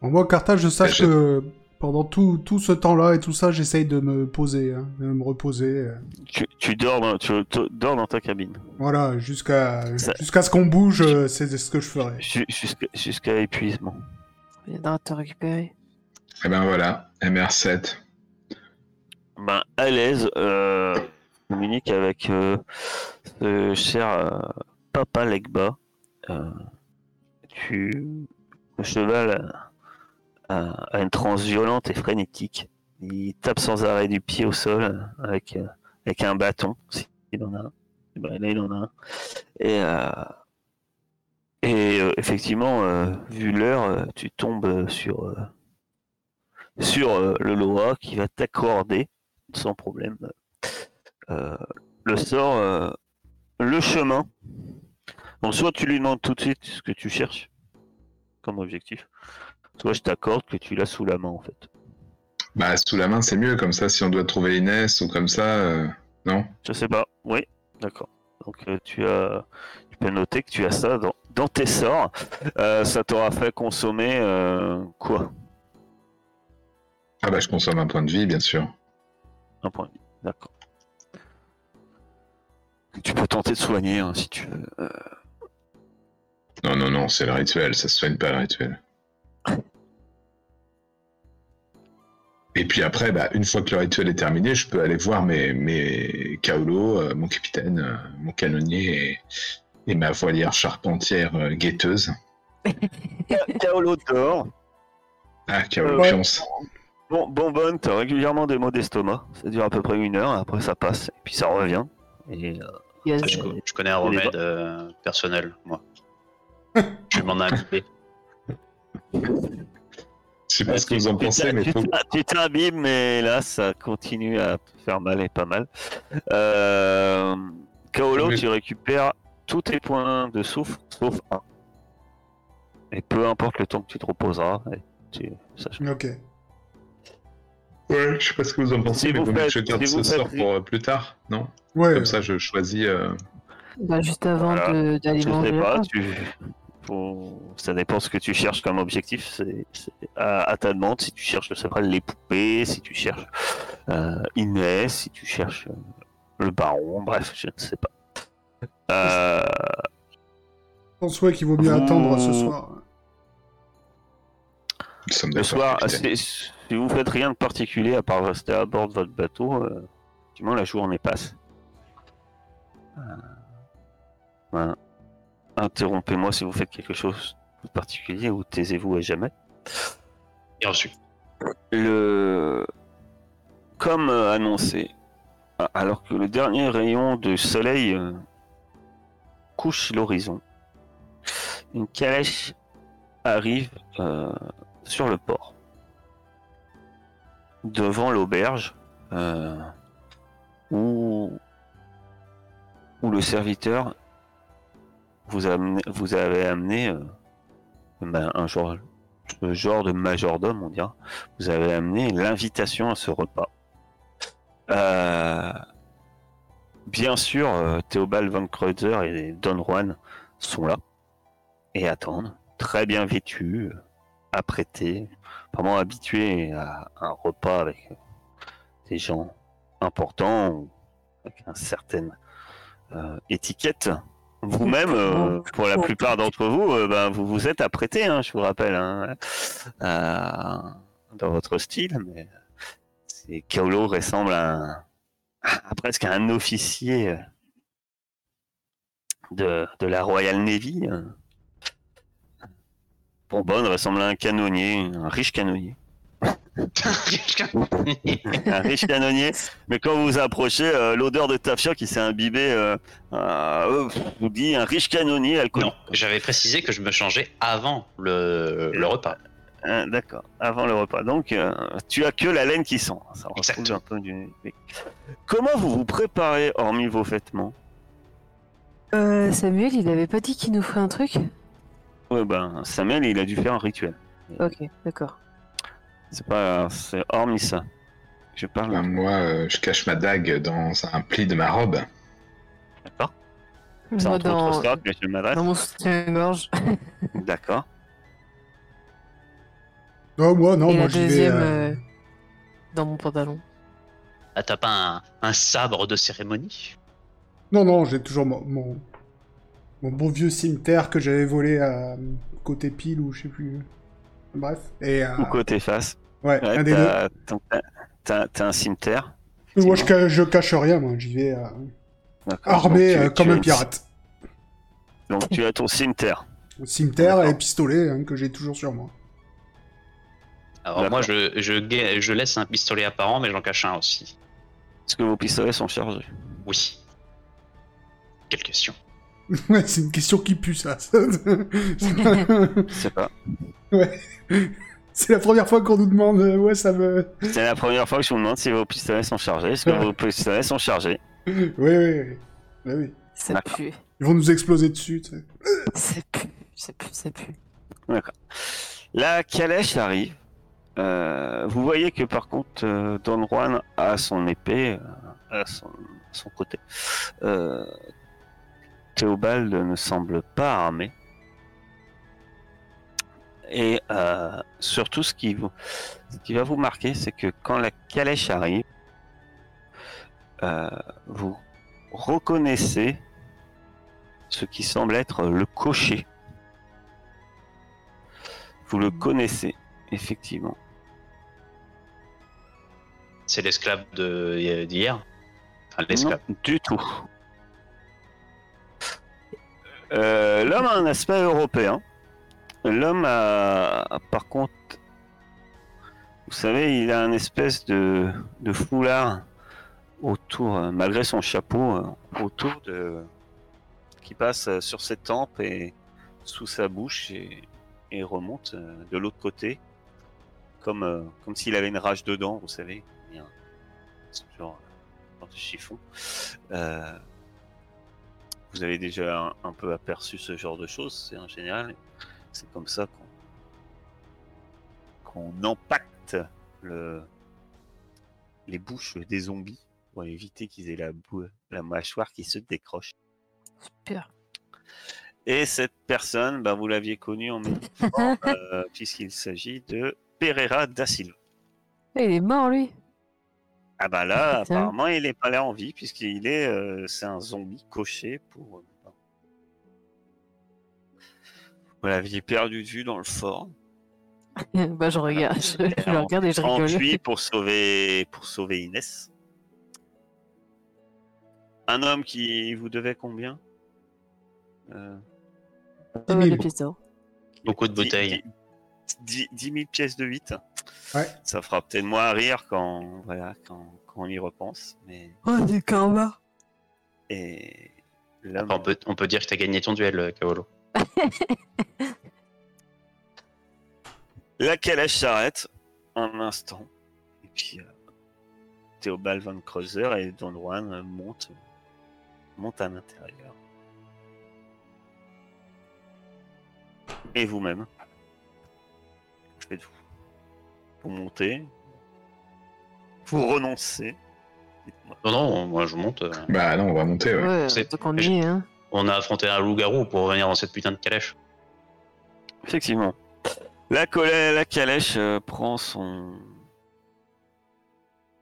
Bon, moi, Carthage, je sache je- que pendant tout, tout ce temps-là et tout ça, j'essaye de me poser, hein, de me reposer. euh. Tu, tu dors dans, tu, tu dors dans ta cabine. Voilà, jusqu'à Ça- jusqu'à ce qu'on bouge, c'est ce que je ferai. Ju- Jusqu'à jusqu'à épuisement. Il viendra te récupérer. Et ben voilà, MR7. Ben, à l'aise, euh, communique avec euh, ce cher euh, Papa Legba. Euh, tu... Le cheval a, a une transe violente et frénétique. Il tape sans arrêt du pied au sol avec, euh, avec un bâton, s'il en a un. Et ben, là, il en a un. Et, euh, et euh, effectivement, euh, vu l'heure, euh, tu tombes sur, sur le Loa qui va t'accorder sans problème le sort, le chemin. Donc soit tu lui demandes tout de suite ce que tu cherches comme objectif, soit je t'accorde que tu l'as sous la main en fait. Bah sous la main c'est mieux, comme ça si on doit trouver Inès ou comme ça, euh, non? Je sais pas. Oui, d'accord. Donc euh, tu as, tu peux noter que tu as ça dans, dans tes sorts. Euh, ça t'aura fait consommer euh, quoi? Ah bah je consomme un point de vie bien sûr. Un point de vie. D'accord. Tu peux tenter de soigner hein, si tu veux. Euh, Non non non, c'est le rituel, ça se soigne pas le rituel. Et puis après, bah, une fois que le rituel est terminé, je peux aller voir mes, mes Kaolo, mon capitaine, mon canonnier et, et ma voilière charpentière euh, guetteuse. Kaolo dehors. Ah, Kaolo. Pionce. Bon, bonbonne, t'as régulièrement des maux d'estomac. Ça dure à peu près une heure, après ça passe, et puis ça revient. Et, euh, Yes. Je, co- je connais un remède euh, personnel, moi. je m'en inviter. sais pas ce que vous en pensez, mais tu faut... t'as- tu t'abîmes, mais là, ça continue à te faire mal et pas mal. Euh... Kaolo, Mais- tu récupères tous tes points de souffle, sauf un. Et peu importe le temps que tu te reposeras, et tu... ça change. Ok. Ouais, je sais pas ce que vous en pensez, Si mais vous faites- je garde si ce sort faites- pour euh, plus tard, non? Ouais. Comme ça, je choisis... euh, Bah, juste avant Voilà. de- d'aller Je manger. sais pas, tu... faut- ça dépend ce que tu cherches comme objectif. C'est c'est à, à ta demande. Si tu cherches, je sais pas, les poupées, si tu cherches euh, Inès, si tu cherches euh, le baron, bref, je ne sais pas. Euh, Je pense ouais, qu'il vaut mieux Vous- attendre ce soir. le d'accord, soir, si, si vous faites rien de particulier à part rester à bord de votre bateau, euh, effectivement, la journée passe. Euh, voilà. Interrompez-moi si vous faites quelque chose de particulier ou taisez-vous à jamais. Et ensuite, le comme euh, annoncé, alors que le dernier rayon de soleil euh, couche l'horizon, une calèche arrive euh, sur le port, devant l'auberge, euh, où, le serviteur vous, a amené- vous avez amené euh, ben, un genre, genre de majordome, on dira. Vous avez amené l'invitation à ce repas. Bien sûr, euh, Théobald von Kreutzer et Don Juan sont là et attendent, très bien vêtus, euh, apprêtés, vraiment habitués à un repas avec euh, des gens importants, ou avec une certaine euh, étiquette. Vous-même, euh, pour la plupart d'entre vous, euh, ben, vous vous êtes apprêtés, hein, je vous rappelle, hein, dans votre style, mais Kaolo ressemble à, un- à presque à un officier euh, de, de la Royal Navy. euh. Bonbonne ressemble à un canonnier, un riche canonnier. Un riche canonnier, mais quand vous vous approchez, euh, l'odeur de tafia qui s'est imbibée euh, euh, vous dit un riche canonnier alcoolique. non, j'avais précisé que je me changeais avant le, le repas. Ah, D'accord, avant le repas. Donc, euh, tu as que la laine qui sent. Ça retrouve Exact. un peu du... Comment vous vous préparez, hormis vos vêtements? Euh, Samuel, il avait pas dit qu'il nous ferait un truc? Ouais, ben, Samuel, il a dû faire un rituel. Ok, d'accord. C'est pas... C'est hormis ça. Je parle... Ben, moi, euh, je cache ma dague dans un pli de ma robe. D'accord entre dans, autres ça que je m'adresse. dans mon soutien-gorge. D'accord. Non, moi, non, Et moi la j'y vais. deuxième euh, euh, dans mon pantalon. Ah, t'as pas un, un sabre de cérémonie? Non, non, j'ai toujours mon, mon, mon beau vieux cimetière que j'avais volé à côté pile ou je sais plus. Bref. Et euh, Ou côté face. ouais, Ouais, un des deux. t'as- un cimetière. Moi, je, ca- je cache rien, moi. J'y vais euh, armé Donc, tu- euh, comme tu un pirate. Donc tu as ton cimetière. Cimetière et pistolet hein, que j'ai toujours sur moi. Alors moi, D'accord. je, je, laisse un pistolet apparent, mais j'en cache un aussi. Est-ce que vos pistolets sont chargés? Oui. Quelle question Ouais, c'est une question qui pue, ça. Je sais pas. c'est la première fois qu'on nous demande. euh, Ouais, ça me. C'est la première fois que je vous demande si vos pistolets sont chargés. Est-ce que Ouais. vos pistolets sont chargés? Oui, oui, oui. Bah oui. Ça D'accord. pue. Ils vont nous exploser dessus, tu sais. Ça pue. Ça pue, ça pue. La calèche arrive. Euh, vous voyez que par contre, euh, Don Juan a son épée euh, à son, à son côté. Euh, Théobald ne semble pas armé. Et euh, surtout, ce qui, vous, ce qui va vous marquer, c'est que quand la calèche arrive, euh, vous reconnaissez ce qui semble être le cocher. Vous le connaissez, effectivement. C'est l'esclave d'hier Enfin, l'esclave. Non, du tout. Euh, L'homme a un aspect européen. L'homme a, par contre, vous savez, il a un espèce de, de foulard autour, euh, malgré son chapeau, euh, autour de, qui passe sur ses tempes et sous sa bouche et, et remonte de l'autre côté. comme, comme s'il avait une rage dedans, vous savez. Genre de chiffon. Euh, vous avez déjà un, un peu aperçu ce genre de choses, c'est en général. C'est comme ça qu'on empacte le, les bouches des zombies pour éviter qu'ils aient la, la mâchoire qui se décroche. Super. Et cette personne, bah, vous l'aviez connue en même temps, euh, puisqu'il s'agit de Pereira da Silva. Il est mort, lui. Ah bah là, apparemment, il n'est pas là en vie puisqu'il est, euh, c'est un zombie coché pour. Euh, bah. Vous l'aviez perdu de vue dans le fort. bah je regarde, je, le regarde et je rigole. pour sauver pour sauver Inès. Un homme qui vous devait combien? Euh... 10 000. Donc, de bouteille. 10, 000 pièces de 8. Ça fera peut-être moins à rire quand, voilà, quand, on y repense. Mais... Oh, du bas Et là, on, peut, dire que tu as gagné ton duel, euh, Kaolo. La calèche s'arrête un instant. Et puis euh, Théobald von et Don Juan montent, montent à l'intérieur. Et vous-même faites-vous Vous montez Vous renoncez. Non, non, moi je monte. euh, Bah non, on va monter, ouais. Ouais, C'est- donc on y est, hein. On a affronté un loup-garou pour revenir dans cette putain de calèche. Effectivement. La, calèche euh, prend son.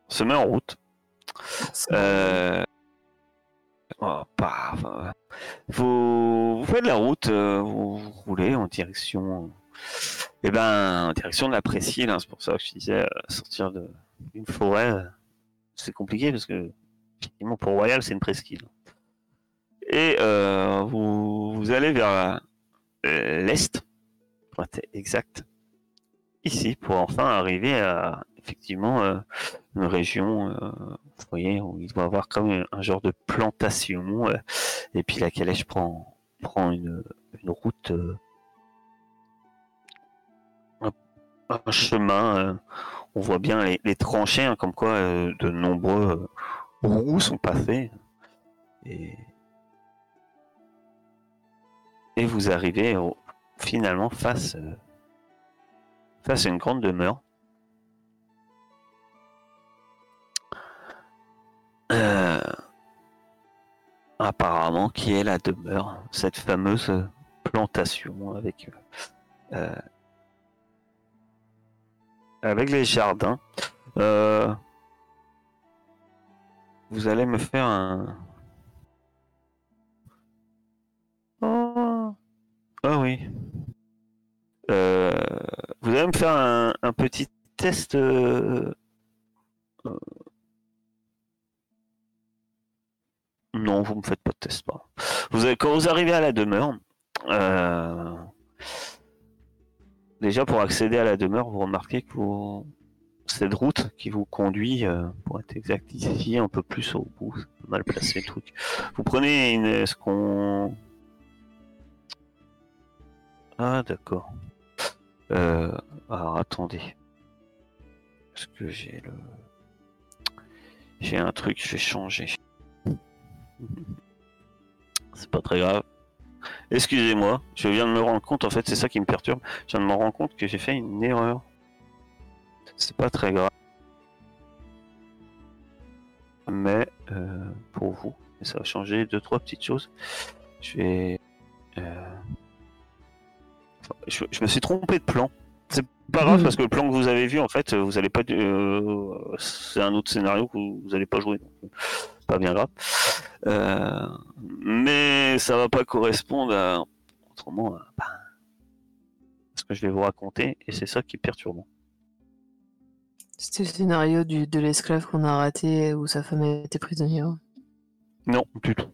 se met en route. Euh... oh, paf, vous... vous faites la route, euh, vous, vous roulez en direction. Eh ben, en direction de la Presqu'île, hein, c'est pour ça que je disais, euh, sortir d'une forêt, euh, c'est compliqué parce que, effectivement, pour Royal, c'est une presqu'île. Et euh, vous, vous allez vers euh, l'est, pour être exact, ici, pour enfin arriver à, effectivement, une région, vous voyez, où il doit y avoir comme un, genre de plantation, et puis la calèche prend, prend une, une route, un chemin, euh, on voit bien les, tranchées, hein, comme quoi euh, de nombreux euh, roues sont passés, et, vous arrivez finalement face, face à une grande demeure. Apparemment, qui est la demeure, cette fameuse plantation avec avec les jardins. Euh, vous allez me faire un. Oh, ah oui. Euh, vous allez me faire un, petit test. euh, Non, vous me faites pas de test. Pas. Vous avez, quand vous arrivez à la demeure, déjà pour accéder à la demeure, vous remarquez que vous- cette route qui vous conduit, euh, pour être exact, ici, un peu plus au bout, mal placé le truc. Vous prenez une, ce qu'on. Ah, d'accord. Euh, alors attendez. Est-ce que j'ai le. J'ai un truc, je vais changer. C'est pas très grave. Excusez-moi, je viens de me rendre compte, en fait, c'est ça qui me perturbe. Je viens de me rendre compte que j'ai fait une erreur. C'est pas très grave. Mais euh, pour vous, ça va changer deux, trois petites choses. Je vais. euh, enfin, Je, je me suis trompé de plan. C'est pas grave Mhm. parce que le plan que vous avez vu, en fait, vous allez pas. euh, c'est un autre scénario que vous, vous allez pas jouer. donc, pas bien grave. Euh, mais ça va pas correspondre à, autrement à, bah, ce que je vais vous raconter et c'est ça qui est perturbant. C'était le scénario du, de l'esclave qu'on a raté où sa femme était prisonnière. Non, du tout.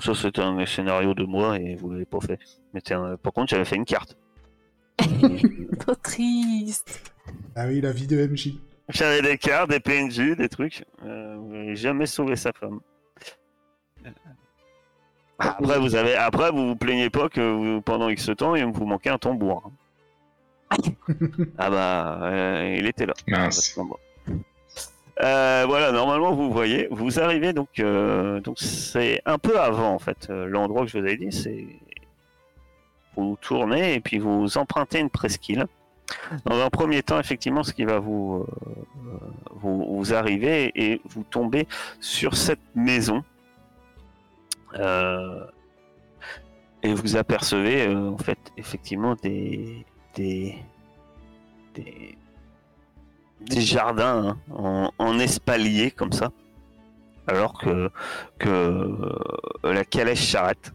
Ça c'est un scénario de moi et vous l'avez pas fait. Mais un- par contre j'avais fait une carte. Trop triste. Ah oui, la vie de MJ. J'avais des cartes, des PNJ, des trucs. Euh, mais jamais sauvé sa femme. Après vous avez, après vous vous plaignez pas que vous- pendant X temps il vous manquait un tambour. hein. Ah bah, euh, il était là. Mince. Euh, voilà, normalement vous voyez, vous arrivez donc, euh, donc c'est un peu avant en fait l'endroit que je vous avais dit, c'est vous tournez et puis vous empruntez une presqu'île. Dans un premier temps, effectivement, ce qui va vous euh, vous, vous arriver et vous tombez sur cette maison Euh, et vous apercevez euh, en fait effectivement des des des, des jardins hein, en, en espalier comme ça, alors que, que euh, la calèche s'arrête.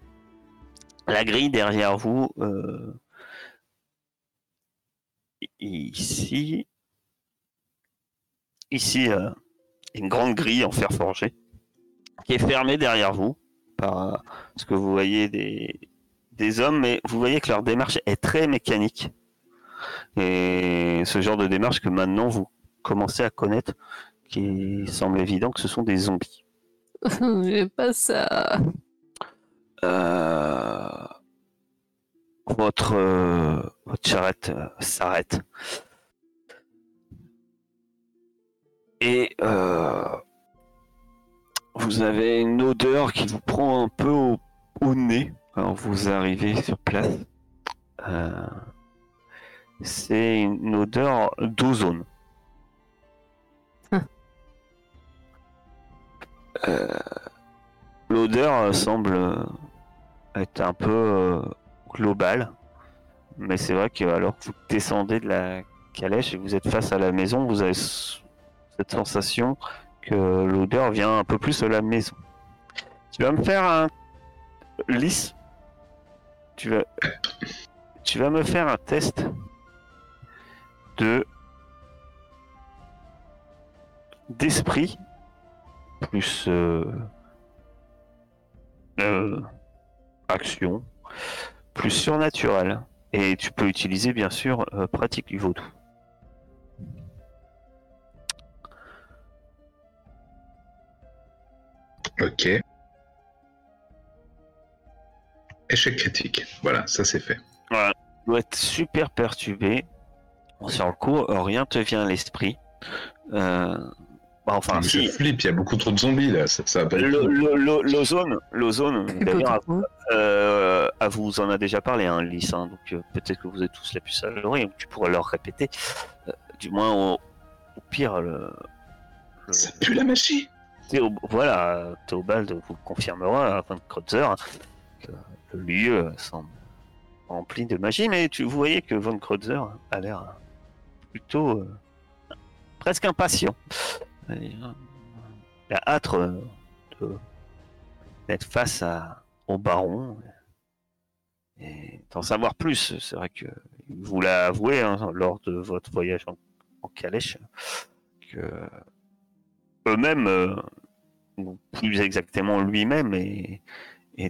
La grille derrière vous, euh, ici, ici, euh, une grande grille en fer forgé qui est fermée derrière vous par ce que vous voyez des, des hommes, mais vous voyez que leur démarche est très mécanique. Et ce genre de démarche que maintenant vous commencez à connaître, qui semble évident que ce sont des zombies. Pas ça. Euh, Votre, euh, votre charrette euh, s'arrête. Et euh, vous avez une odeur qui vous prend un peu au, au nez quand vous arrivez sur place. C'est une odeur d'ozone. Euh, L'odeur semble être un peu globale, mais c'est vrai que alors que vous descendez de la calèche et que vous êtes face à la maison, vous avez cette sensation que l'odeur vient un peu plus de la maison. Tu vas me faire un lisse. Tu vas, tu vas me faire un test de d'esprit plus euh, euh, action plus surnaturel et tu peux utiliser bien sûr euh, pratique du vaudou. Ok. Échec critique. Voilà, ça c'est fait. Tu dois être super perturbé. Sur le coup, euh, rien te vient à l'esprit. Euh, bah, enfin, je si. flippe, il y a beaucoup trop de zombies là, ça, ça va pas L'ozone, l'ozone, d'ailleurs. Euh, à vous en a déjà parlé, hein, Lys, hein, donc euh, peut-être que vous êtes tous la puce à l'oreille, donc tu pourrais leur répéter. Euh, du moins, au, au pire, le, le- Ça pue la magie. Théo- voilà, Théobald vous le confirmera à Van Kreutzer que le lieu semble rempli de magie, mais tu, vous voyez que Von Kreutzer a l'air plutôt euh, presque impatient. Et, euh, Il a hâte euh, de- d'être face à, au baron et d'en savoir plus. C'est vrai que vous l'a avoué hein, lors de votre voyage en, calèche que eux-mêmes, euh, ou plus exactement lui-même, est,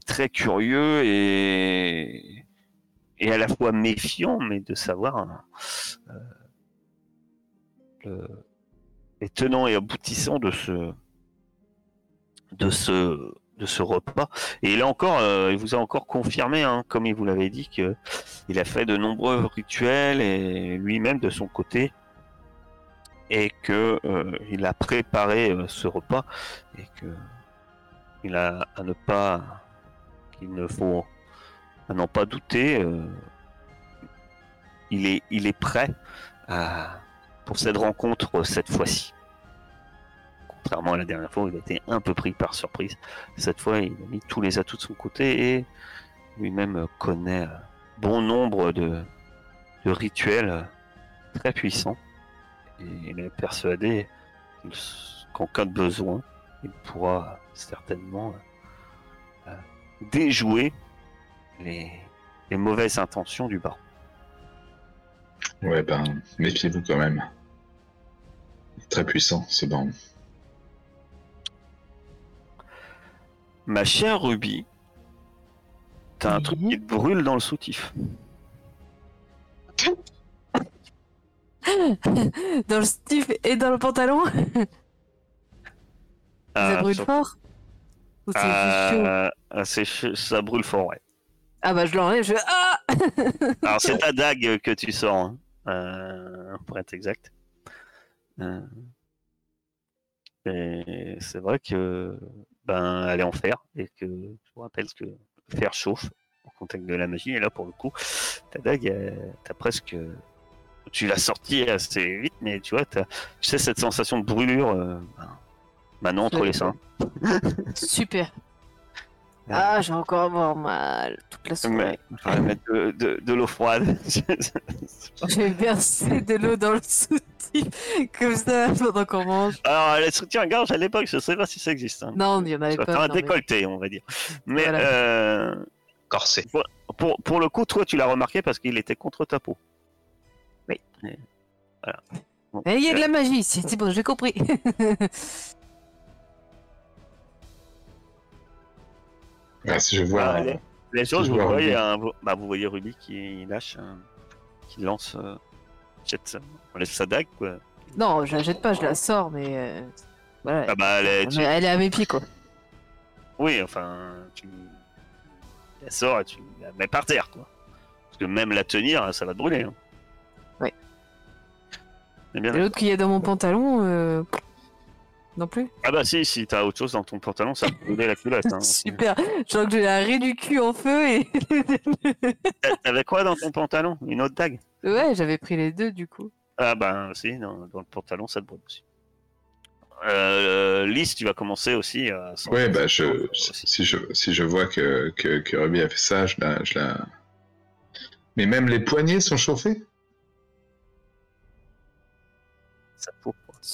très curieux et, et à la fois méfiant, mais de savoir euh, le- les tenants et aboutissants de ce de ce de ce repas. Et a encore, euh, il vous a encore confirmé, hein, comme il vous l'avait dit, que il a fait de nombreux rituels et lui-même de son côté, et que euh, il a préparé euh, ce repas et que il a à ne pas qu'il ne faut à n'en pas douter il est il est prêt à, pour cette rencontre cette fois-ci contrairement à la dernière fois il a été un peu pris par surprise cette fois il a mis tous les atouts de son côté et lui-même connaît euh, bon nombre de, rituels euh, très puissants et il est persuadé qu'en cas de besoin, il pourra certainement euh, déjouer les, les mauvaises intentions du baron. Ouais, ben, méfiez-vous quand même. Très puissant, ce baron. Ma chère Ruby, t'as un truc qui te brûle dans le soutif. Dans le stiff et dans le pantalon Ça brûle fort Ou c'est juste chaud c'est ch- ça brûle fort, ouais. Ah bah je l'enlève, je Ah Alors c'est ta dague que tu sors. hein. euh, pour être exact. Euh, et c'est vrai que ben elle est en fer et que je vous rappelle que le fer chauffe au contact de la magie et là pour le coup ta dague t'as presque tu l'as sortie assez vite mais tu vois tu sais cette sensation de brûlure euh, ben, maintenant entre les seins. Super. Ah, j'ai encore avoir mal toute la soirée. mais faudrait mettre de, de- de l'eau froide J'ai versé de l'eau dans le soutif, comme ça, pendant qu'on mange. alors les soutiens-gorge à l'époque je sais pas si ça existe hein. Non, il y en avait Ça pas. un mais- décolleté on va dire mais Voilà. euh, Corsé. pour, pour le coup toi tu l'as remarqué parce qu'il était contre ta peau Oui. Et- voilà Bon, il y a de euh, la magie, c'est c'est bon, j'ai compris. Si je vois. Ah, les- Les choses, je vous vois voyez, un- vous, bah, vous voyez Ruby qui lâche, un- qui lance, euh, jette sa- on laisse sa dague, quoi. non, je la jette pas, je la sors, mais. euh, Voilà. Ah bah, elle est, tu- elle est à mes pieds, quoi. oui, enfin, tu la sors et tu la mets par terre, quoi. Parce que même la tenir, ça va te brûler. Hein. Ouais. C'est bien. Et l'autre qui est dans mon pantalon, euh, non plus. Ah bah si, si t'as autre chose dans ton pantalon, ça va te brûler la culotte. Hein. Super. Genre que j'ai l'arrêt du cul en feu et. T'a- T'avais quoi dans ton pantalon? Une autre dague? Ouais, j'avais pris les deux du coup. Ah bah si, dans, dans le pantalon, ça te brûle aussi. Euh, Lys, tu vas commencer aussi à... Ouais, bah, je, si, je, si je vois que, que, que Ruby a fait ça, je la, je la. Mais même les poignets sont chauffés? Ça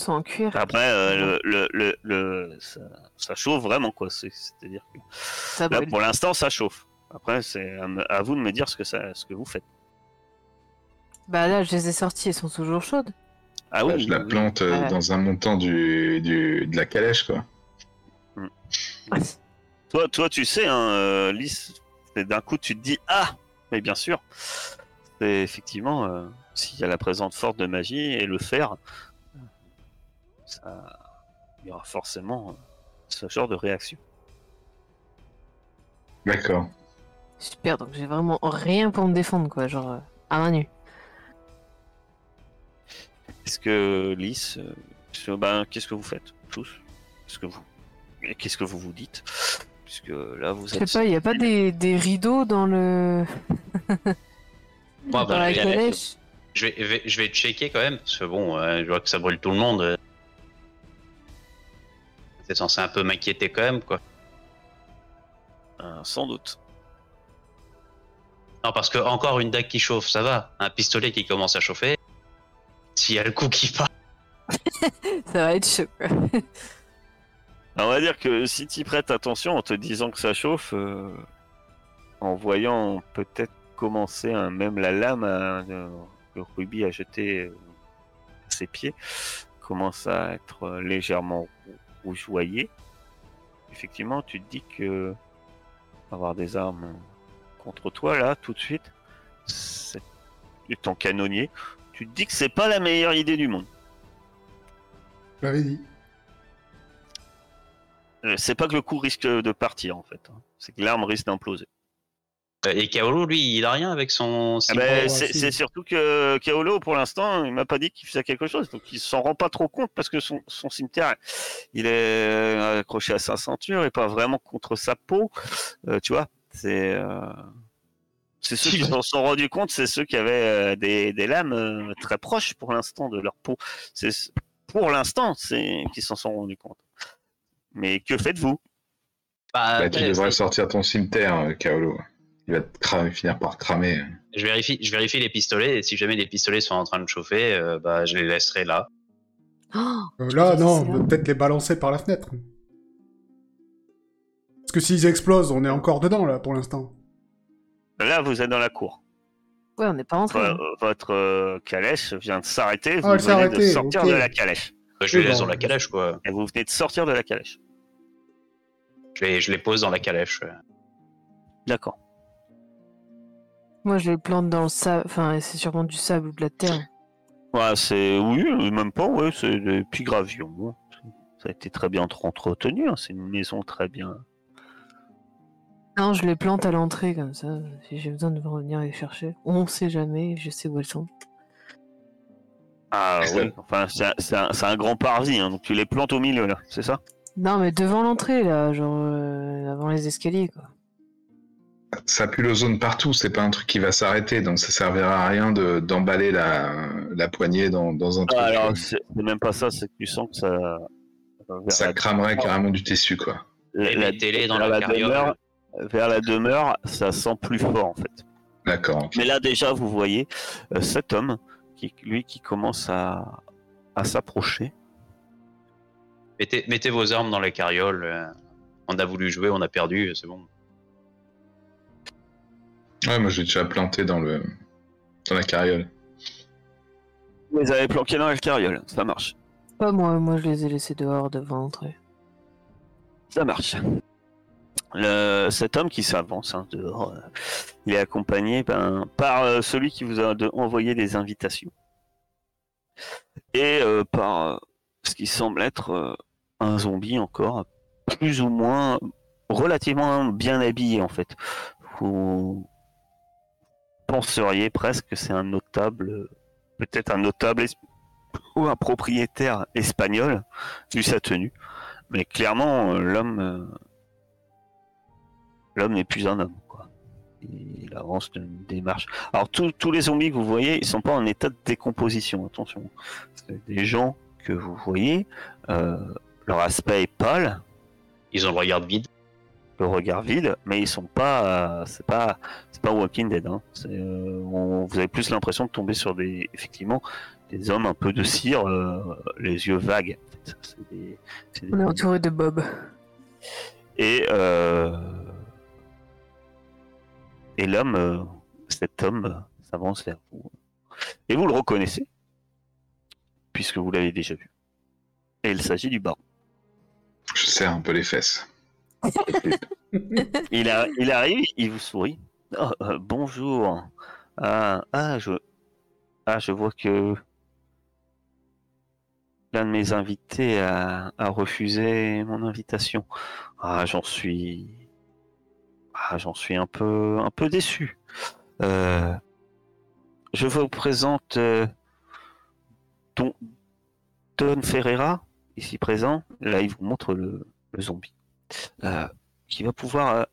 en cuir. Après, euh, le, le, le, le- ça, ça chauffe vraiment, quoi. C'est- C'est-à-dire que Ça là, pour l'instant, ça chauffe. Après, c'est à, vous de me dire ce que, ça, ce que vous faites. Bah là, je les ai sorties, elles sont toujours chaudes. Ah Bah, oui, Je la oui. plante euh, dans un montant du, du, de la calèche, quoi. Toi, toi, tu sais, hein, euh, Lys, c'est d'un coup, tu te dis Ah Mais bien sûr, c'est effectivement, euh, s'il y a la présence forte de magie et le fer, ça, il y aura forcément euh, ce genre de réaction. D'accord. Super, donc j'ai vraiment rien pour me défendre, quoi. Genre, euh, à main nue. Est-ce que Lys, euh, ben, qu'est-ce que vous faites tous? Qu'est-ce que vous, qu'est-ce que vous vous dites? Puisque là, vous Je êtes. sais pas, il y a pas des, des rideaux dans le. Dans bah, la je, vais, je, vais, je vais- je vais checker quand même, parce que bon, euh, je vois que ça brûle tout le monde. Euh. C'est censé un peu m'inquiéter quand même, quoi. Euh, sans doute. Non, parce que encore une dague qui chauffe, ça va. Un pistolet qui commence à chauffer, s'il y a le coup qui part. Ça va être chaud, quoi. On va dire que si tu prêtes attention en te disant que ça chauffe, euh, en voyant peut-être commencer hein, même la lame de- que Ruby a jetée euh, à ses pieds, commence à être euh, légèrement rougeoyée. Effectivement, tu te dis que avoir des armes contre toi là tout de suite, c'est ton canonnier, tu te dis que c'est pas la meilleure idée du monde. Je l'avais dit. Euh, C'est pas que le coup risque de partir en fait, hein. c'est que l'arme risque d'imploser. Et Kaolo, lui, il a rien avec son. Ah ouais, c'est surtout que Kaolo, pour l'instant, il m'a pas dit qu'il faisait quelque chose, donc il s'en rend pas trop compte parce que son, son cimetière, il est euh, accroché à sa ceinture et pas vraiment contre sa peau, Euh, tu vois. C'est euh, c'est ceux qui s'en sont rendus compte, c'est ceux qui avaient euh, des, des lames euh, très proches pour l'instant de leur peau. C'est pour l'instant, c'est qui s'en sont rendus compte. Mais que faites-vous? Bah, Bah, tu devrais sortir ton cimetière, euh, Kaolo. Il va cramer- finir par cramer. je, vérifie, je vérifie les pistolets, et si jamais les pistolets sont en train de chauffer, euh, bah, je les laisserai là. Oh, Euh, là, non, peut-être les balancer par la fenêtre. Parce que s'ils explosent, on est encore dedans, là, pour l'instant. Là, vous êtes dans la cour. ouais, on n'est pas hein. Vo- votre euh, calèche vient de s'arrêter. Vous Ah, elle s'est venez de sortir de la calèche. Bah, je les laisse bon. dans la calèche, quoi. Et vous venez de sortir de la calèche. Je les, je les pose dans la calèche. euh. D'accord. Moi, je les plante dans le sable. Enfin, c'est sûrement du sable ou de la terre. Ouais, c'est oui, même pas. Ouais, c'est des petits gravions. Ça a été très bien entretenu. hein, C'est une maison très bien. Non, je les plante à l'entrée, comme ça. Si j'ai besoin de venir les chercher. On sait jamais, je sais où elles sont. Ah oui, enfin, c'est un, c'est un- c'est un grand parvis, hein, donc tu les plantes au milieu, là, c'est ça? Non, mais devant l'entrée, là, genre euh, avant les escaliers, quoi. Ça pue l'ozone partout, c'est pas un truc qui va s'arrêter, donc ça servira à rien de- d'emballer la, la poignée dans, dans un truc. Alors, c'est même pas ça, c'est que tu sens que ça... vers ça la- cramerait carrément du tissu, quoi. la- Et la- mettez-les dans vers la demeure, vers la demeure, ça sent plus fort, en fait. D'accord. Mais là, déjà, vous voyez euh, cet homme, qui, lui, qui commence à, à s'approcher. Mettez, mettez vos armes dans la carriole. euh, On a voulu jouer, on a perdu, c'est bon. Ouais, moi j'ai déjà planté dans le dans la carriole. Vous les avez planqués dans la carriole, ça marche. Pas moi, moi je les ai laissés dehors devant l'entrée. Ça marche. Le- cet homme qui s'avance hein, dehors, euh, il est accompagné ben, par euh, celui qui vous a de- envoyé des invitations. Et euh, par euh, ce qui semble être euh, un zombie encore, plus ou moins relativement bien habillé en fait. Vous penseriez presque que c'est un notable, peut-être un notable ou un propriétaire espagnol, vu sa tenue. Mais clairement, euh, l'homme, euh, l'homme n'est plus un homme. Quoi. Il avance d'une démarche. Alors tous tous les zombies que vous voyez, ils sont pas en état de décomposition. Attention, c'est des gens que vous voyez, euh, leur aspect est pâle, Ils ont le regard vide. Le regard vide, mais ils sont pas, euh, c'est pas, c'est pas Walking Dead. Hein. Euh, on- vous avez plus l'impression de tomber sur des, effectivement, des hommes un peu de cire, euh, les yeux vagues. en fait. C'est des- c'est des- On est entouré de Bob. Et, euh, et l'homme, cet homme s'avance vers vous. Et vous le reconnaissez, puisque vous l'avez déjà vu. Et il s'agit du baron. Je serre un peu les fesses. Il, arrive, il vous sourit. Oh, euh, bonjour. Ah, ah, je, ah, je vois que l'un de mes invités a, refusé mon invitation. Ah, j'en suis, ah, un peu, déçu. Euh, je vous présente euh, Don, Ferreira, ici présent. Là, il vous montre le zombie. Euh, qui va pouvoir euh,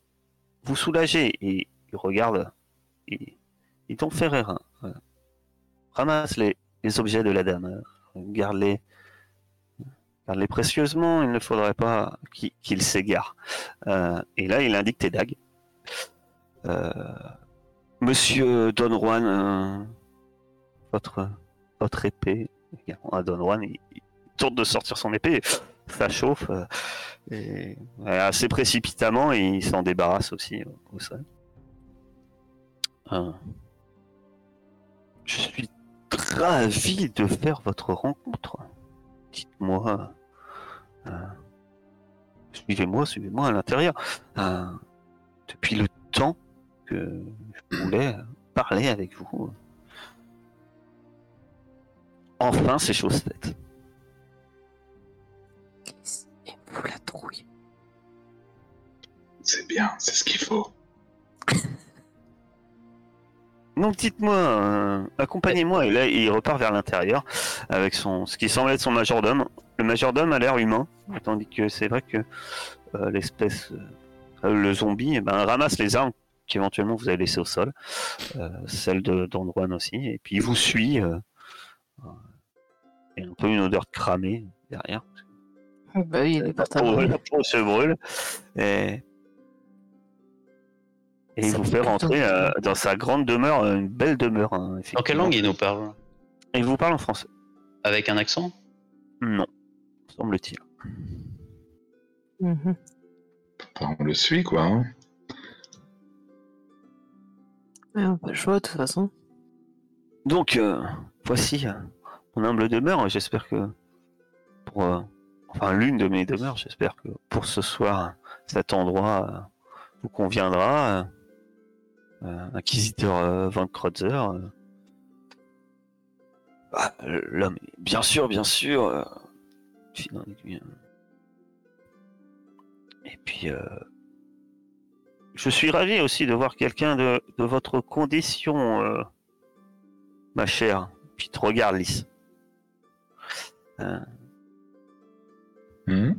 vous soulager. Et il regarde, et, Don Ferreira euh, ramasse les, objets de la dame, garde-les, garde-les précieusement, il ne faudrait pas qu'il qu'il s'égare. Euh, et là, il indique tes dagues. Monsieur Don Juan, votre, épée, à Don Juan, il, il tente de sortir son épée, ça chauffe. euh, assez précipitamment, et il s'en débarrasse aussi euh, au sol. Euh, je suis ravi de faire votre rencontre. Dites-moi. euh, suivez-moi, suivez-moi à l'intérieur. Depuis le temps que je voulais parler avec vous. Enfin, c'est chose faite. Et vous la trouille. C'est bien, c'est ce qu'il faut. Donc dites-moi, euh, accompagnez-moi. Et là, il repart vers l'intérieur avec son, ce qui semble être son majordome. Le majordome a l'air humain, tandis que c'est vrai que euh, l'espèce, euh, le zombie, eh ben, ramasse les armes qu'éventuellement vous avez laissées au sol, euh, celle de Don Juan aussi, et puis il vous suit. Euh, euh, et un peu une odeur de cramé derrière. Bah oui, il est La parti. peau, la peau se brûle. Et, et il vous fait rentrer euh, dans sa grande demeure, une belle demeure. hein, Dans quelle langue il nous parle? Il vous parle en français Avec un accent? Non, semble-t-il. Mhm. Enfin, on le suit, quoi. hein. Ouais, on a pas le choix de toute façon. Donc, euh, voici euh, mon humble demeure. J'espère que pour, euh, enfin, l'une de mes demeures, j'espère que pour ce soir, cet endroit euh, vous conviendra. euh, Inquisiteur euh, Van Kreutzer. Ah, L'homme, bien sûr, bien sûr. euh. Et puis, je suis ravi aussi de voir quelqu'un de, votre condition, ma chère. Puis te Hmm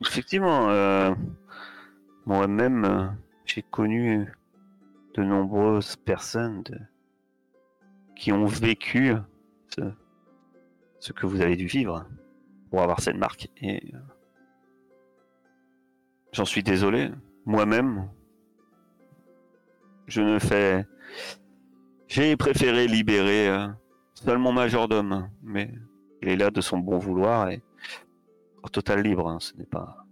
effectivement, euh, moi-même, euh, j'ai connu de nombreuses personnes qui ont vécu ce, que vous avez dû vivre pour avoir cette marque. Et euh, j'en suis désolé. Moi-même, je ne fais. J'ai préféré libérer seul mon majordome, mais il est là de son bon vouloir et en total libre. hein, ce n'est pas,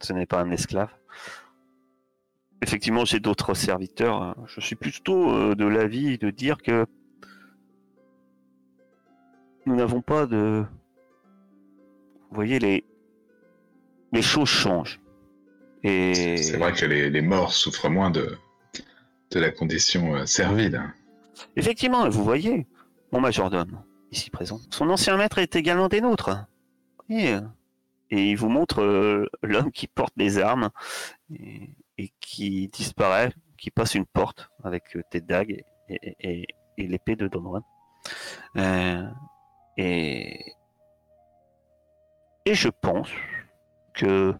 ce n'est pas un esclave. Effectivement, j'ai d'autres serviteurs. hein. Je suis plutôt euh, de l'avis de dire que nous n'avons pas de. Vous voyez, les les choses changent. Et C'est vrai que les, les morts souffrent moins de, de la condition euh, servile. Effectivement, vous voyez, mon majordome, ici présent, son ancien maître est également des nôtres. Et, euh, et il vous montre euh, l'homme qui porte les armes et, et qui disparaît, qui passe une porte avec euh, des dagues et, et- et- et l'épée de Don Juan. Euh, et, et je pense que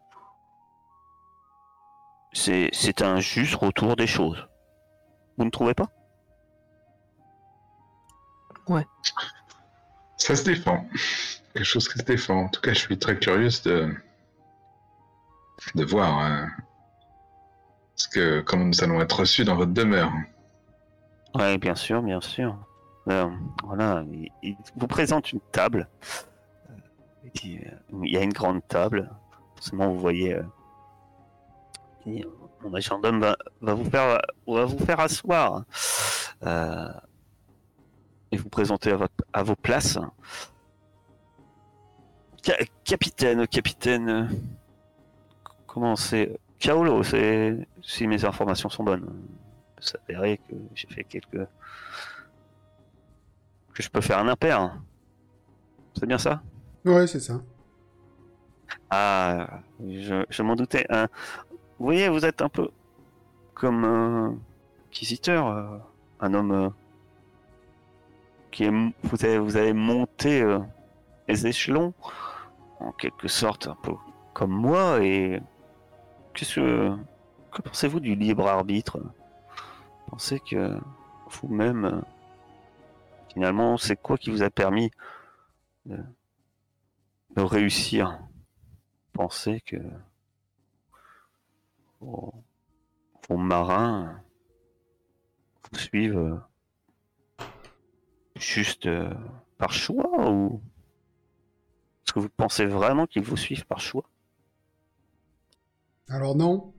c'est un juste retour des choses. Vous ne trouvez pas? Ça se défend. Quelque chose qui se défend. En tout cas, je suis très curieuse de, de voir hein, ce que, comment nous allons être reçus dans votre demeure. Oui, bien sûr, bien sûr. Euh, voilà, il, vous présente une table. Euh, Il, euh, y a une grande table. Forcément, vous voyez. euh, mon majordome va, va vous faire, va vous faire asseoir. Euh, et vous présenter à vos places. Ca- capitaine, capitaine. Comment c'est? Kaolo, c'est si mes informations sont bonnes. Vous s'avérer que j'ai fait quelques. que je peux faire un impair. C'est bien ça? Ouais, c'est ça. Ah, je, je m'en doutais. hein. Vous voyez, vous êtes un peu comme un inquisiteur, euh, un homme euh, qui est. Vous avez, vous avez monté euh, les échelons, en quelque sorte, un peu comme moi, et. Qu'est-ce que. Pensez-vous du libre arbitre? Pensez que vous-même, finalement, c'est quoi qui vous a permis de, réussir? Pensez que vos, vos marins vous suivent juste par choix ou est-ce que vous pensez vraiment qu'ils vous suivent par choix Alors non.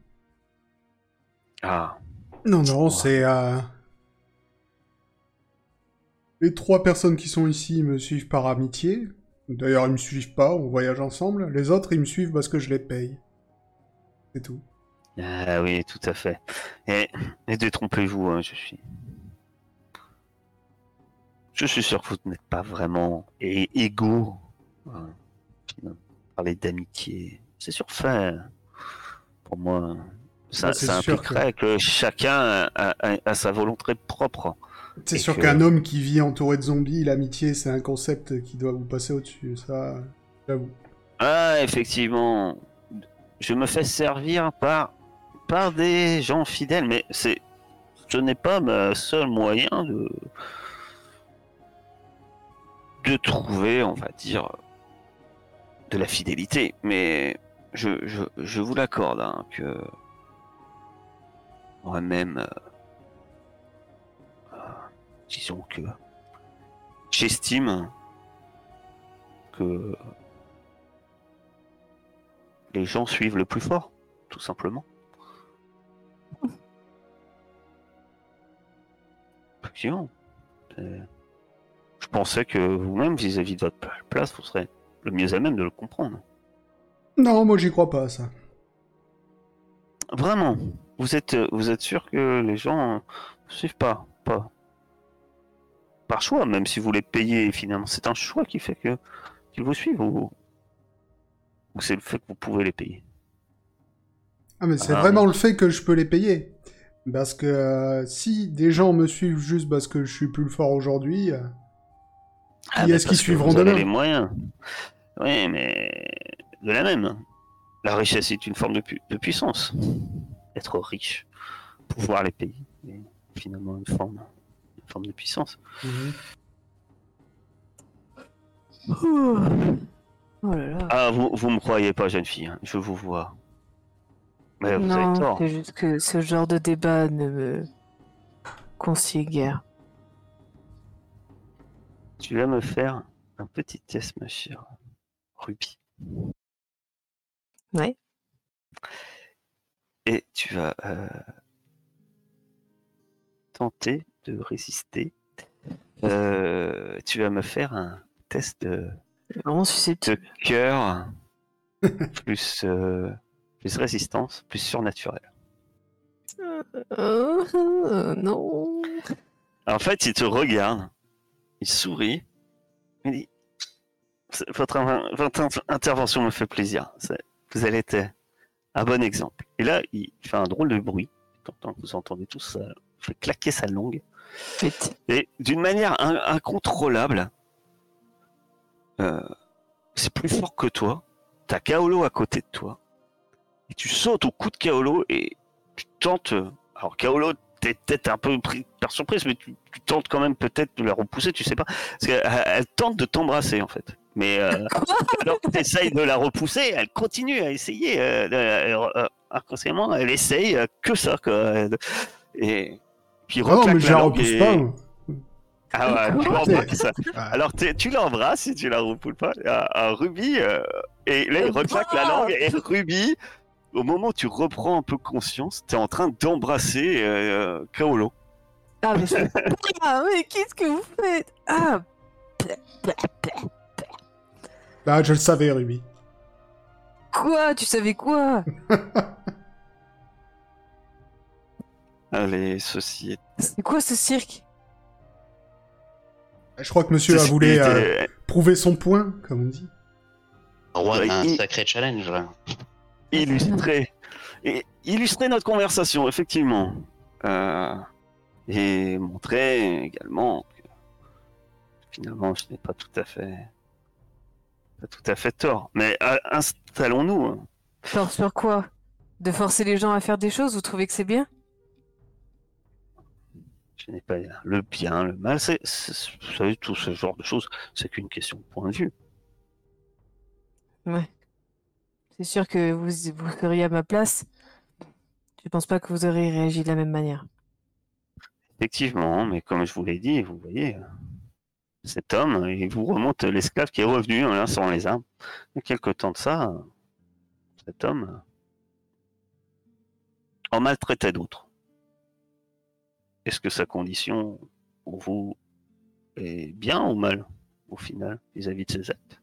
Ah, Non, non, c'est... euh, Les trois personnes qui sont ici me suivent par amitié. D'ailleurs, ils me suivent pas, on voyage ensemble. Les autres, ils me suivent parce que je les paye. C'est tout. ah oui, tout à fait. Et, et détrompez-vous, hein, je suis. Je suis sûr que vous n'êtes pas vraiment é- égaux. hein. Finalement, Parler d'amitié, c'est surfait. Pour moi, ça, Bah, c'est ça impliquerait que... chacun a, a- a sa volonté propre. C'est sûr qu'un homme qui vit entouré de zombies, l'amitié, c'est un concept qui doit vous passer au-dessus. Ça, j'avoue. Ah, effectivement, je me fais servir par, par des gens fidèles, mais c'est, ce n'est pas ma seul moyen de, de trouver, on va dire, de la fidélité. Mais je, je, je vous l'accorde hein, que moi-même, euh, euh, disons que j'estime que les gens suivent le plus fort, tout simplement. Euh, Je pensais que vous-même, vis-à-vis de votre place, vous serez le mieux à même de le comprendre. Non, moi, j'y crois pas, à ça. Vraiment, vous êtes, vous êtes sûr que les gens ne suivent pas, pas par choix, même si vous les payez finalement, c'est un choix qui fait que qu'ils vous suivent ou, ou c'est le fait que vous pouvez les payer? Ah, mais c'est Ah, vraiment le fait que je peux les payer. Parce que euh, si des gens me suivent juste parce que je suis plus fort aujourd'hui, euh, Ah, Qui bah, est-ce qui suivront vous avez demain les moyens. Oui, mais de la même. La richesse est une forme de, pu- de puissance. Être riche, pouvoir les payer, est finalement une forme, une forme de puissance. Mhm. Oh là là. Ah, vous, vous me croyez pas, jeune fille, hein, je vous vois. Mais vous avez non, tort. c'est juste que ce genre de débat ne me concilie guère. Tu vas me faire un petit test, ma chère Ruby. Ouais. Et tu vas euh, tenter de résister. Euh, tu vas me faire un test de, cœur plus, euh, plus résistance, plus surnaturel. Non. En fait, il te regarde, il sourit, il dit votre, in- votre in- intervention me fait plaisir. Vous allez être un bon exemple. Et là, il fait un drôle de bruit. Vous entendez tous ça il fait claquer sa langue. Et d'une manière in- incontrôlable, euh, c'est plus fort que toi. T'as Kaolo à côté de toi. Et tu sautes au cou de Kaolo et tu tentes. euh, Alors, Kaolo, t'es peut-être un peu pris par surprise, mais tu, tu tentes quand même peut-être de la repousser, tu sais pas. Parce qu'elle elle tente de t'embrasser en fait. Mais euh, alors que tu essayes de la repousser, elle continue à essayer. euh, euh, euh, inconsciemment, elle essaye euh, que ça. Quoi. Et puis Ah non, mais je la repousse et- pas. ah ouais, tu l'embrasses. Alors tu, l'embrasses et tu la repoules pas. À, à Ruby, euh, et là il reclaque la langue et Ruby, au moment où tu reprends un peu conscience, t'es en train d'embrasser euh, Kaolo. Ah, mais, je- ah, mais qu'est-ce que vous faites? Ah Ah, je le savais, Ruby. Quoi? Tu savais quoi? Allez, ceci est. C'est quoi ce cirque? Je crois que monsieur a voulu euh, prouver son point, comme on dit. Roi un sacré challenge. là. Illustrer, et illustrer notre conversation, effectivement. Euh, et montrer également que finalement je n'ai pas tout à fait pas tout à fait tort. Mais euh, installons-nous. Genre sur quoi? De forcer les gens à faire des choses, vous trouvez que c'est bien? Je n'ai pas le bien, le mal. C'est, c'est- vous savez, tout ce genre de choses, c'est qu'une question de point de vue. Ouais. C'est sûr que vous, vous seriez à ma place. Je pense pas que vous auriez réagi de la même manière? Effectivement, mais comme je vous l'ai dit, vous voyez, euh, cet homme, il vous remonte l'esclave qui est revenu, hein, sans les armes. Il quelque temps de ça, euh, cet homme euh, en maltraitait d'autres. Est-ce que sa condition, pour vous, est bien ou mal, au final, vis-à-vis de ses actes?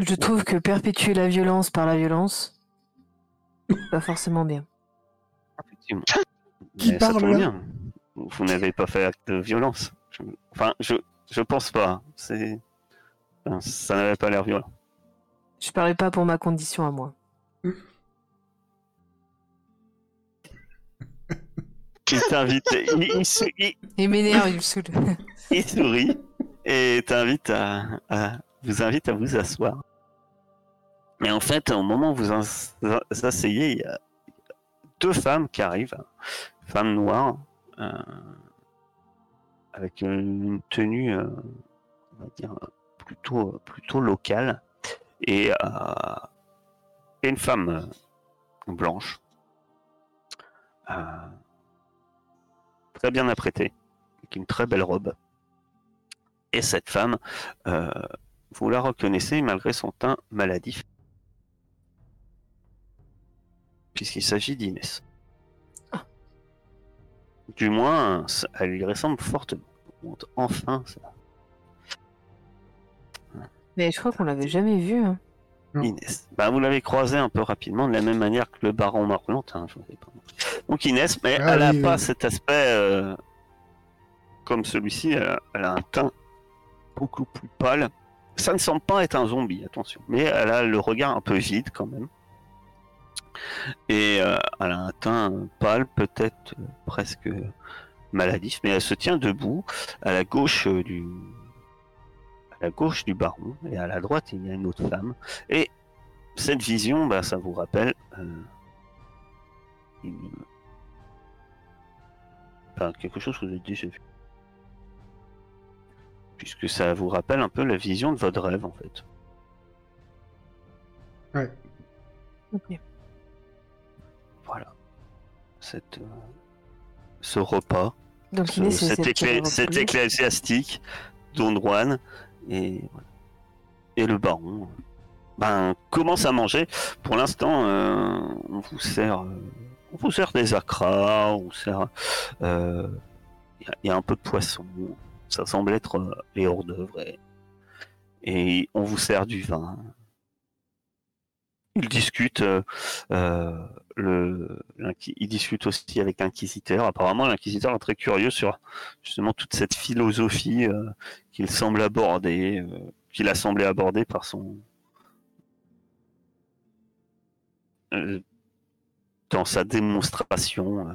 Je trouve que perpétuer la violence par la violence, c'est pas forcément bien. Effectivement. Qui Mais ça parle, tombe là bien. Vous n'avez pas fait acte de violence. Je- Enfin, je, je pense pas. C'est, enfin, ça n'avait pas l'air violent. Je parlais pas pour ma condition à moi. Il t'invite, il, il sou- il- Il m'énerve, il me saoule. il sourit et t'invite à, à- vous invite à vous asseoir. Mais en fait, au moment où vous vous asseyez, il y a deux femmes qui arrivent, femmes noires, euh, avec une tenue, euh, on va dire, plutôt, plutôt locale, et, euh, et une femme euh, blanche, très bien apprêtée, avec une très belle robe. Et cette femme, vous la reconnaissez malgré son teint maladif, puisqu'il s'agit d'Inès. Ah. Du moins, ça- elle lui ressemble fortement. Donc, Enfin, ça. Mais je crois qu'on l'avait jamais vu. hein. Inès. Bah, vous l'avez croisée un peu rapidement, de la même manière que le baron pas montré. Donc Inès, mais Ah elle n'a oui, pas oui. cet aspect euh, comme celui-ci. Elle, a- elle a un teint beaucoup plus pâle. Ça ne semble pas être un zombie, attention. Mais elle a le regard un peu vide quand même. Et euh, elle a un teint pâle, peut-être euh, presque maladif, mais elle se tient debout à la gauche euh, du, à la gauche du baron et à la droite il y a une autre femme. Et cette vision, bah, ça vous rappelle euh, une- enfin, quelque chose que vous avez déjà vu. Puisque ça vous rappelle un peu la vision de votre rêve en fait. Ok. Voilà. Cette, euh, ce repas. Donc Ce- cet, cet ecclésiastique, Don Juan et, le baron ben, commence à manger. Pour l'instant, euh, on vous sert, euh, on vous sert des acras, on vous sert, euh, il y, a- il y a un peu de poisson. Ça semble être les hors d'œuvre et, et on vous sert du vin. Ils discutent, ils discutent aussi avec l'inquisiteur. Apparemment, l'inquisiteur est très curieux sur justement toute cette philosophie euh, qu'il semble aborder, euh, qu'il a semblé aborder par son euh, dans sa démonstration.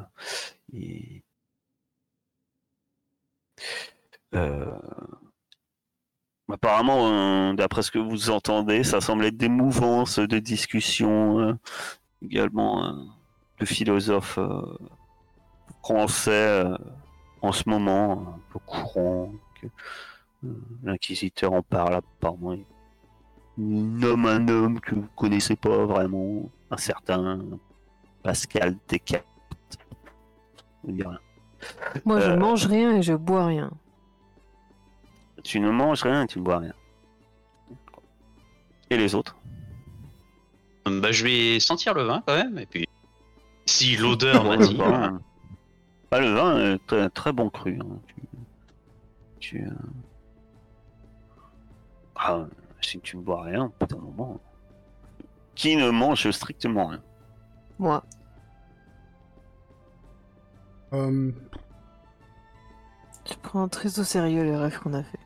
apparemment, d'après ce que vous entendez, ça semble être des mouvances de discussion, également euh, de philosophes euh, français euh, en ce moment, un peu courant. que, euh, L'inquisiteur en parle apparemment. Il nomme un homme que vous connaissez pas vraiment, un certain Pascal Descartes. Moi, je Euh, mange rien et je bois rien. Tu ne manges rien et tu ne bois rien. Et les autres? Bah, je vais sentir le vin quand même, et puis si l'odeur Le m'attire. vin, ah, le vin est très, très bon cru. hein. Tu, tu, euh, ah, si tu ne bois rien, d'un moment. Qui ne mange strictement rien? Moi. Euh, Je prends très au sérieux les rêves qu'on a fait.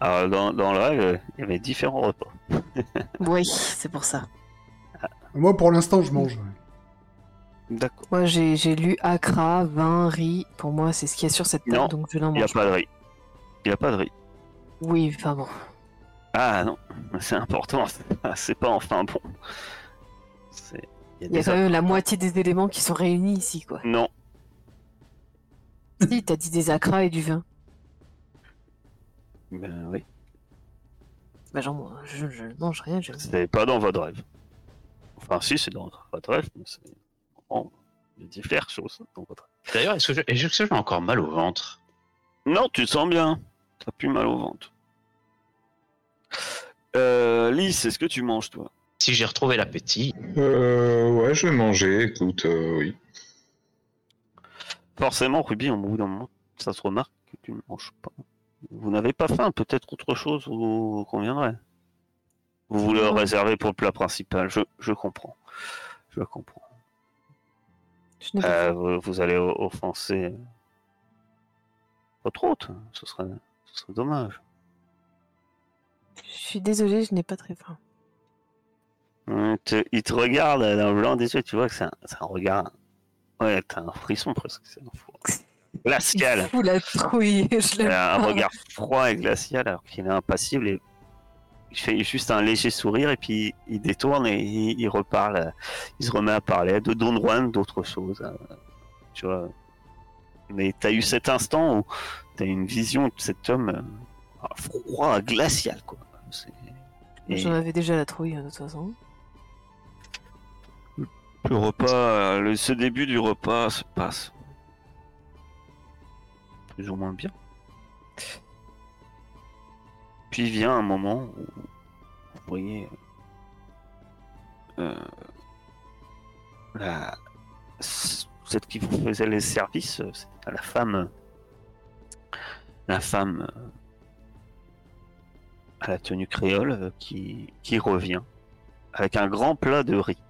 Alors, dans, dans le rêve, il y avait différents repas. Oui, c'est pour ça. moi, pour l'instant, je mange. D'accord. Moi, j'ai lu Accra, vin, riz. Pour moi, c'est ce qu'il y a sur cette table, Non, donc je n'en Il n'y a pas de riz. Il n'y a pas de riz. Oui, enfin bon. Ah non, c'est important. C'est pas enfin bon. C'est- Il y a des quand même la moitié des éléments qui sont réunis ici, quoi. Non, si, t'as dit des acras et du vin. Ben oui. Bah, genre, moi, je, je ne mange rien, je... C'est pas dans votre rêve. Enfin, si, c'est dans votre rêve, mais c'est. Bon, il y a différentes choses dans votre rêve. D'ailleurs, est-ce que je- est-ce que j'ai encore mal au ventre? Non, tu te sens bien. T'as plus mal au ventre. Euh, Lys, est-ce que tu manges, toi? Si j'ai retrouvé l'appétit, Euh, ouais, je vais manger, écoute, euh, oui. Forcément, Ruby, au bout d'un moment, ça se remarque que tu ne manges pas. Vous n'avez pas faim, peut-être autre chose vous conviendrait. Vous voulez le réserver pour le plat principal, je, je comprends. Je comprends. je Euh, vous, vous allez offenser votre hôte, ce serait, ce serait dommage. Je suis désolée, je n'ai pas très faim. Il te, il te regarde dans le blanc des yeux, tu vois que c'est un, c'est un regard. Ouais, t'as un frisson presque. C'est un fou- glacial. Fou la trouille, je Il a un regard froid et glacial alors qu'il est impassible et il fait juste un léger sourire et puis il détourne et il, il reparle. Il se remet à parler de Don Juan, d'autres choses. euh, Tu vois. Mais t'as eu cet instant où t'as une vision de cet homme euh, froid, glacial quoi. Et- J'en avais déjà la trouille, hein, de toute façon. Le repas, euh, le- ce début du repas se passe plus ou moins bien. Puis vient un moment où vous voyez euh, la, celle qui vous faisait les services, c'était la femme, la femme à la tenue créole euh, qui, qui revient avec un grand plat de riz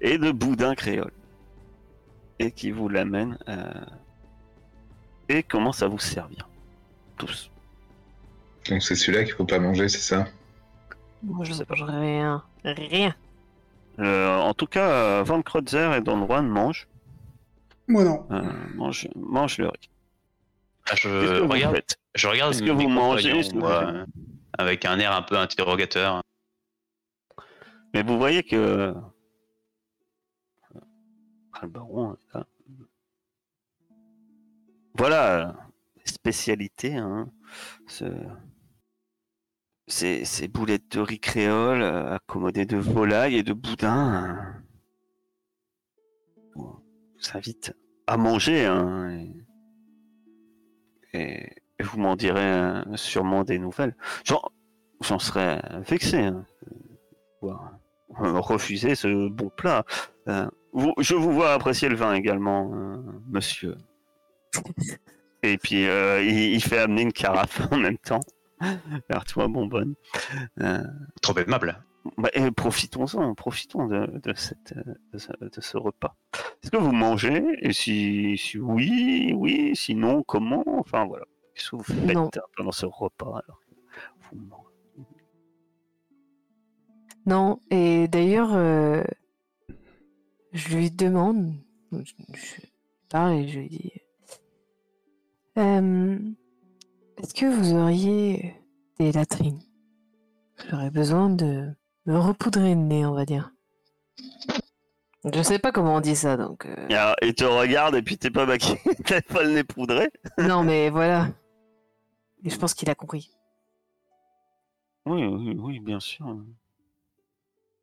et de boudin créole et qui vous l'amène euh, et commence à vous servir tous. Donc c'est celui-là qu'il faut pas manger, c'est ça? Moi, je sais pas. mange rien. Rien. Euh, en tout cas, euh, Van Kreutzer et Don Juan mangent, Moi non. euh, mangent, mangent le riz. Ah, Qu'est-ce que Je vous regarde, faites? je regarde mes que vous mangez euh, avec un air un peu interrogateur. Mais vous voyez que. Le baron est là. Voilà, spécialité, hein. Ce- Ces, boulettes de riz créole euh, accommodées de volaille et de boudin. hein. Vous invite à manger, hein, et, vous m'en direz euh, sûrement des nouvelles. J'en, serais vexé. Hein, euh, refuser ce bon plat. Euh, vous- je vous vois apprécier le vin également, euh, monsieur. Et puis euh, il, il fait amener une carafe en même temps vers toi, bonbonne. Euh, Trop aimable. bah, et profitons-en, profitons de, de, cette, de, ce, de ce repas. Est-ce que vous mangez? Et si, si oui, oui, sinon comment? Enfin voilà. Qu'est-ce que vous faites Non. pendant ce repas alors? Vous mangez. Non, et d'ailleurs, euh, je lui demande, je, je parle et je lui dis, euh, est-ce que vous auriez des latrines? J'aurais besoin de me repoudrer le nez, on va dire. Je sais pas comment on dit ça, donc... euh, Et Il te regarde et puis t'es pas maquillé, t'as pas le nez poudré. Non, mais voilà. Et je pense qu'il a compris. Oui, oui, oui, bien sûr.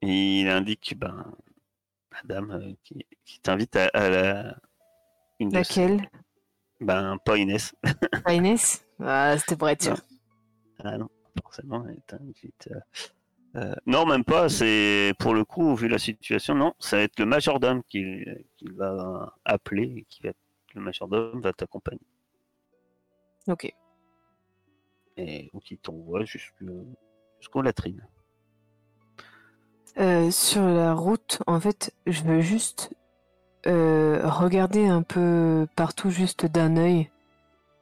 Et il indique, ben, la dame euh, qui, qui t'invite à, à la. Une Laquelle? Ben, pas Inès. Ah, Inès? Ah, c'était pour être sûr. Ah non, forcément, elle t'invite. euh, euh, non, même pas. C'est pour le coup, vu la situation, non, ça va être le majordome qui, qui va appeler et qui va. Le majordome va t'accompagner Ok. et ou qui t'envoie jusqu'aux latrines. Euh, sur la route, en fait, je veux juste euh, regarder un peu partout, juste d'un œil.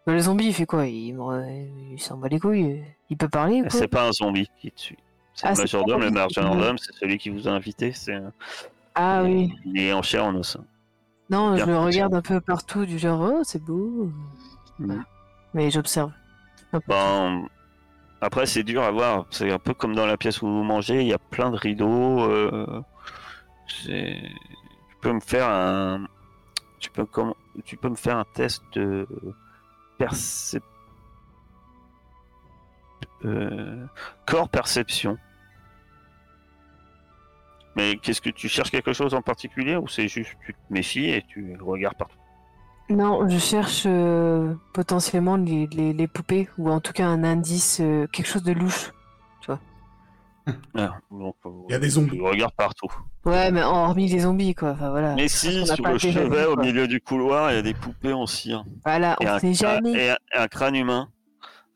Le zombie, il fait quoi? Il, il s'en bat les couilles. Il peut parler quoi? C'est pas un zombie qui te suit. C'est Ah, majordome. Le majordome, c'est celui qui vous a invité. C'est un- Ah oui. Il est en chair en os. Non, je Regarde, le regarde un peu partout, du genre, oh, c'est beau. Mhm. Mais j'observe. Bon, après, c'est dur à voir. C'est un peu comme dans la pièce où vous mangez. Il y a plein de rideaux. euh, Tu peux me faire un. Tu peux, me faire un test de euh, corps perception. Mais qu'est-ce que tu cherches quelque chose en particulier ou c'est juste tu te méfies et tu regardes partout? Non, je cherche euh, potentiellement les, les, les poupées, ou en tout cas un indice, euh, quelque chose de louche. Ah, donc, euh, Il y a des zombies. Tu regardes partout. Ouais, mais hormis les zombies, quoi. Enfin, voilà. Mais si, a sur le chevet, au milieu du couloir, il y a des poupées en cire. Voilà, Et on un, sait jamais. et un- et un crâne humain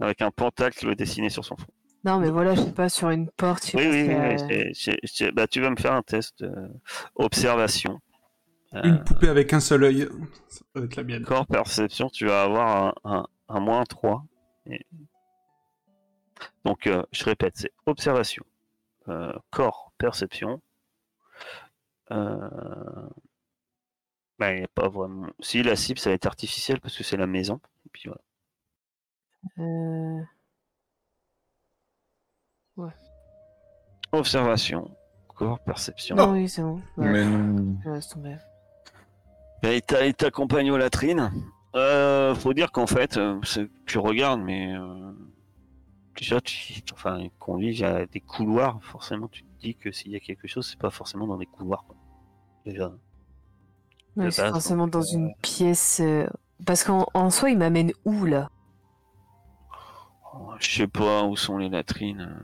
avec un pentacle dessiné sur son front. Non, mais voilà, je sais pas, sur une porte. je Oui, oui, oui. bah, tu vas me faire un test euh, observation. Euh, Une poupée avec un seul œil. Ça peut être la mienne. corps perception, tu vas avoir un, un, un moins 3. Et- Donc, euh, je répète, c'est observation. Euh, corps perception. Euh... bah, il a pas vraiment. Si la cible, ça va être artificiel parce que c'est la maison. Et puis voilà. Euh, Observation. Corps perception. Non, oui, c'est bon. Ouais, Mais non. je laisse tomber. Il t'a- il t'accompagne aux latrines. Euh, faut dire qu'en fait, euh, tu regardes, mais euh, déjà, tu, enfin, il conduit via des couloirs. Forcément, tu te dis que s'il y a quelque chose, c'est pas forcément dans des couloirs. quoi. Déjà. Ouais, c'est forcément donc, dans euh, une pièce. Parce qu'en en soi, il m'amène où là? Oh, je sais pas où sont les latrines.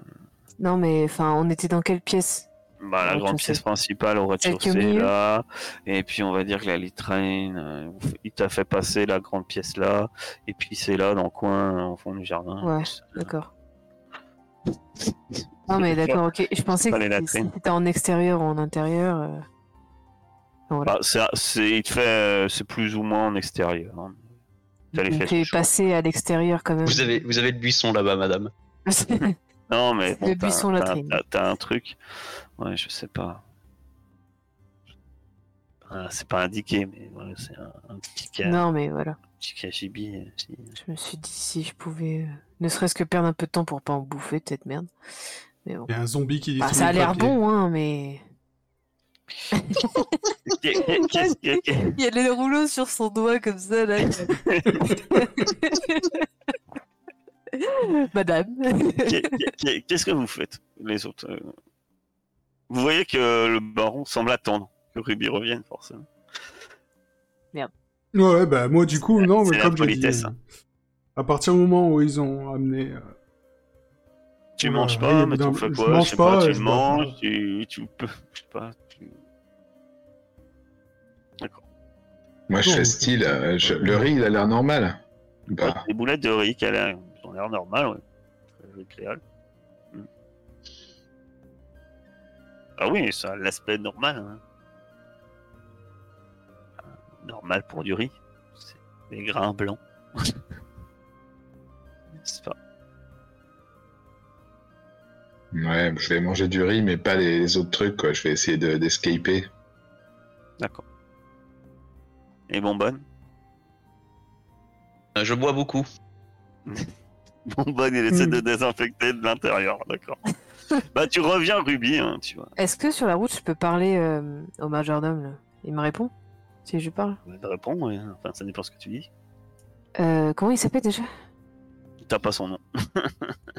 Non, mais enfin, on était dans quelle pièce? Bah, la grande pièce principale au rez-de-chaussée là, et puis on va dire que la litrine, euh, il t'a fait passer la grande pièce là, et puis c'est là dans le coin au fond du jardin. Ouais, D'accord. Non, mais d'accord, ok. Je pensais pas que c'était en extérieur ou en intérieur. euh. Voilà. Bah, c'est, c'est, il te fait, euh, c'est plus ou moins en extérieur. hein. Chaudes. passer à l'extérieur quand même. Vous avez, vous avez le buisson là-bas, madame. Non, mais bon, t'as, un truc. Ouais, je sais pas. Ah, c'est pas indiqué, mais ouais, c'est un, un petit, ca- non, mais voilà. petit cagibi. euh, si- Je me suis dit si je pouvais, euh, ne serait-ce que perdre un peu de temps pour pas en bouffer, peut-être merde. Mais bon. Il y a un zombie qui Bah, ça a l'air bon, hein, mais. Il y a les rouleaux sur son doigt comme ça, là. Madame. qu'est- qu'est- Qu'est-ce que vous faites, les autres euh? Vous voyez que le baron semble attendre que Ruby revienne, forcément. Ouais, bah moi du coup, non, c'est mais la comme j'ai dit, politesse, euh, hein. à partir du moment où ils ont amené... euh, Tu Ouais, manges pas, mais tu fais je quoi? mange Je sais pas, pas, tu je bois pas. manges, tu, tu peux. Je sais pas. Tu... Moi, je fais style. euh, je- Le riz, il a l'air normal. pas? Des boulettes de riz qui a ont l'air normales, ouais. Très agréable. Mm. Ah oui, ça a l'aspect normal. hein. Euh, Normal pour du riz. C'est des grains blancs. C'est pas? Ouais, je vais manger du riz, mais pas les, les autres trucs, quoi. Je vais essayer de- d'escaper. D'accord. Et bonbonne? Euh, Je bois beaucoup. Bonbonne, il essaie de désinfecter de l'intérieur, d'accord. bah tu reviens Ruby, hein, tu vois. Est-ce que sur la route, je peux parler euh, au majordome là? Il me répond Si je lui parle Elle répond, ouais. enfin ça dépend ce que tu dis. euh, Comment il s'appelle déjà? T'as pas son nom.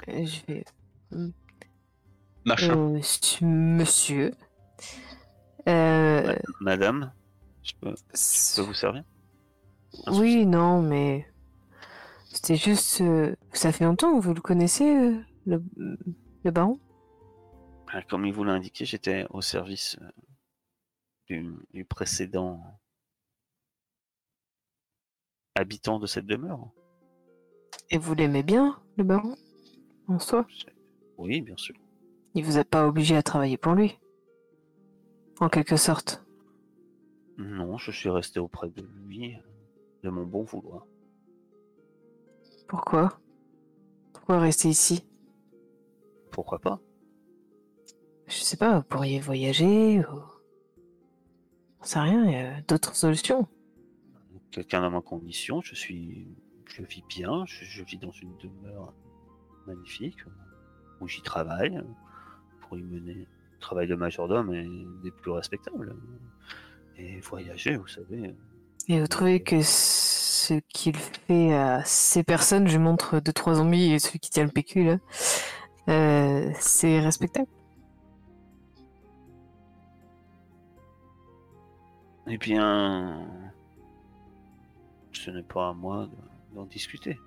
Euh, Je vais. Machin. Euh, monsieur- monsieur. Euh, Madame, je peux, je peux vous servir? Oui, non, mais. C'était juste. euh, Ça fait longtemps que vous le connaissez, euh, le, le baron? Ah, Comme il vous l'a indiqué, j'étais au service euh, du, du précédent habitant de cette demeure. Et vous l'aimez bien, le baron En soi? Oui, bien sûr. Il vous a pas obligé à travailler pour lui? En quelque sorte? Non, je suis resté auprès de lui, de mon bon vouloir. Pourquoi? Pourquoi rester ici? Pourquoi pas? Je sais pas, vous pourriez voyager ou. J'en sais rien, il y a d'autres solutions. Quelqu'un dans ma condition, je suis, je vis bien, je, je vis dans une demeure magnifique où j'y travaille pour y mener le travail de majordome et des plus respectables. Et voyager, vous savez. Et vous trouvez que ce qu'il fait à ces personnes, je montre deux trois zombies et celui qui tient le PQ là, euh, c'est respectable Eh bien, ce n'est pas à moi de- d'en discuter.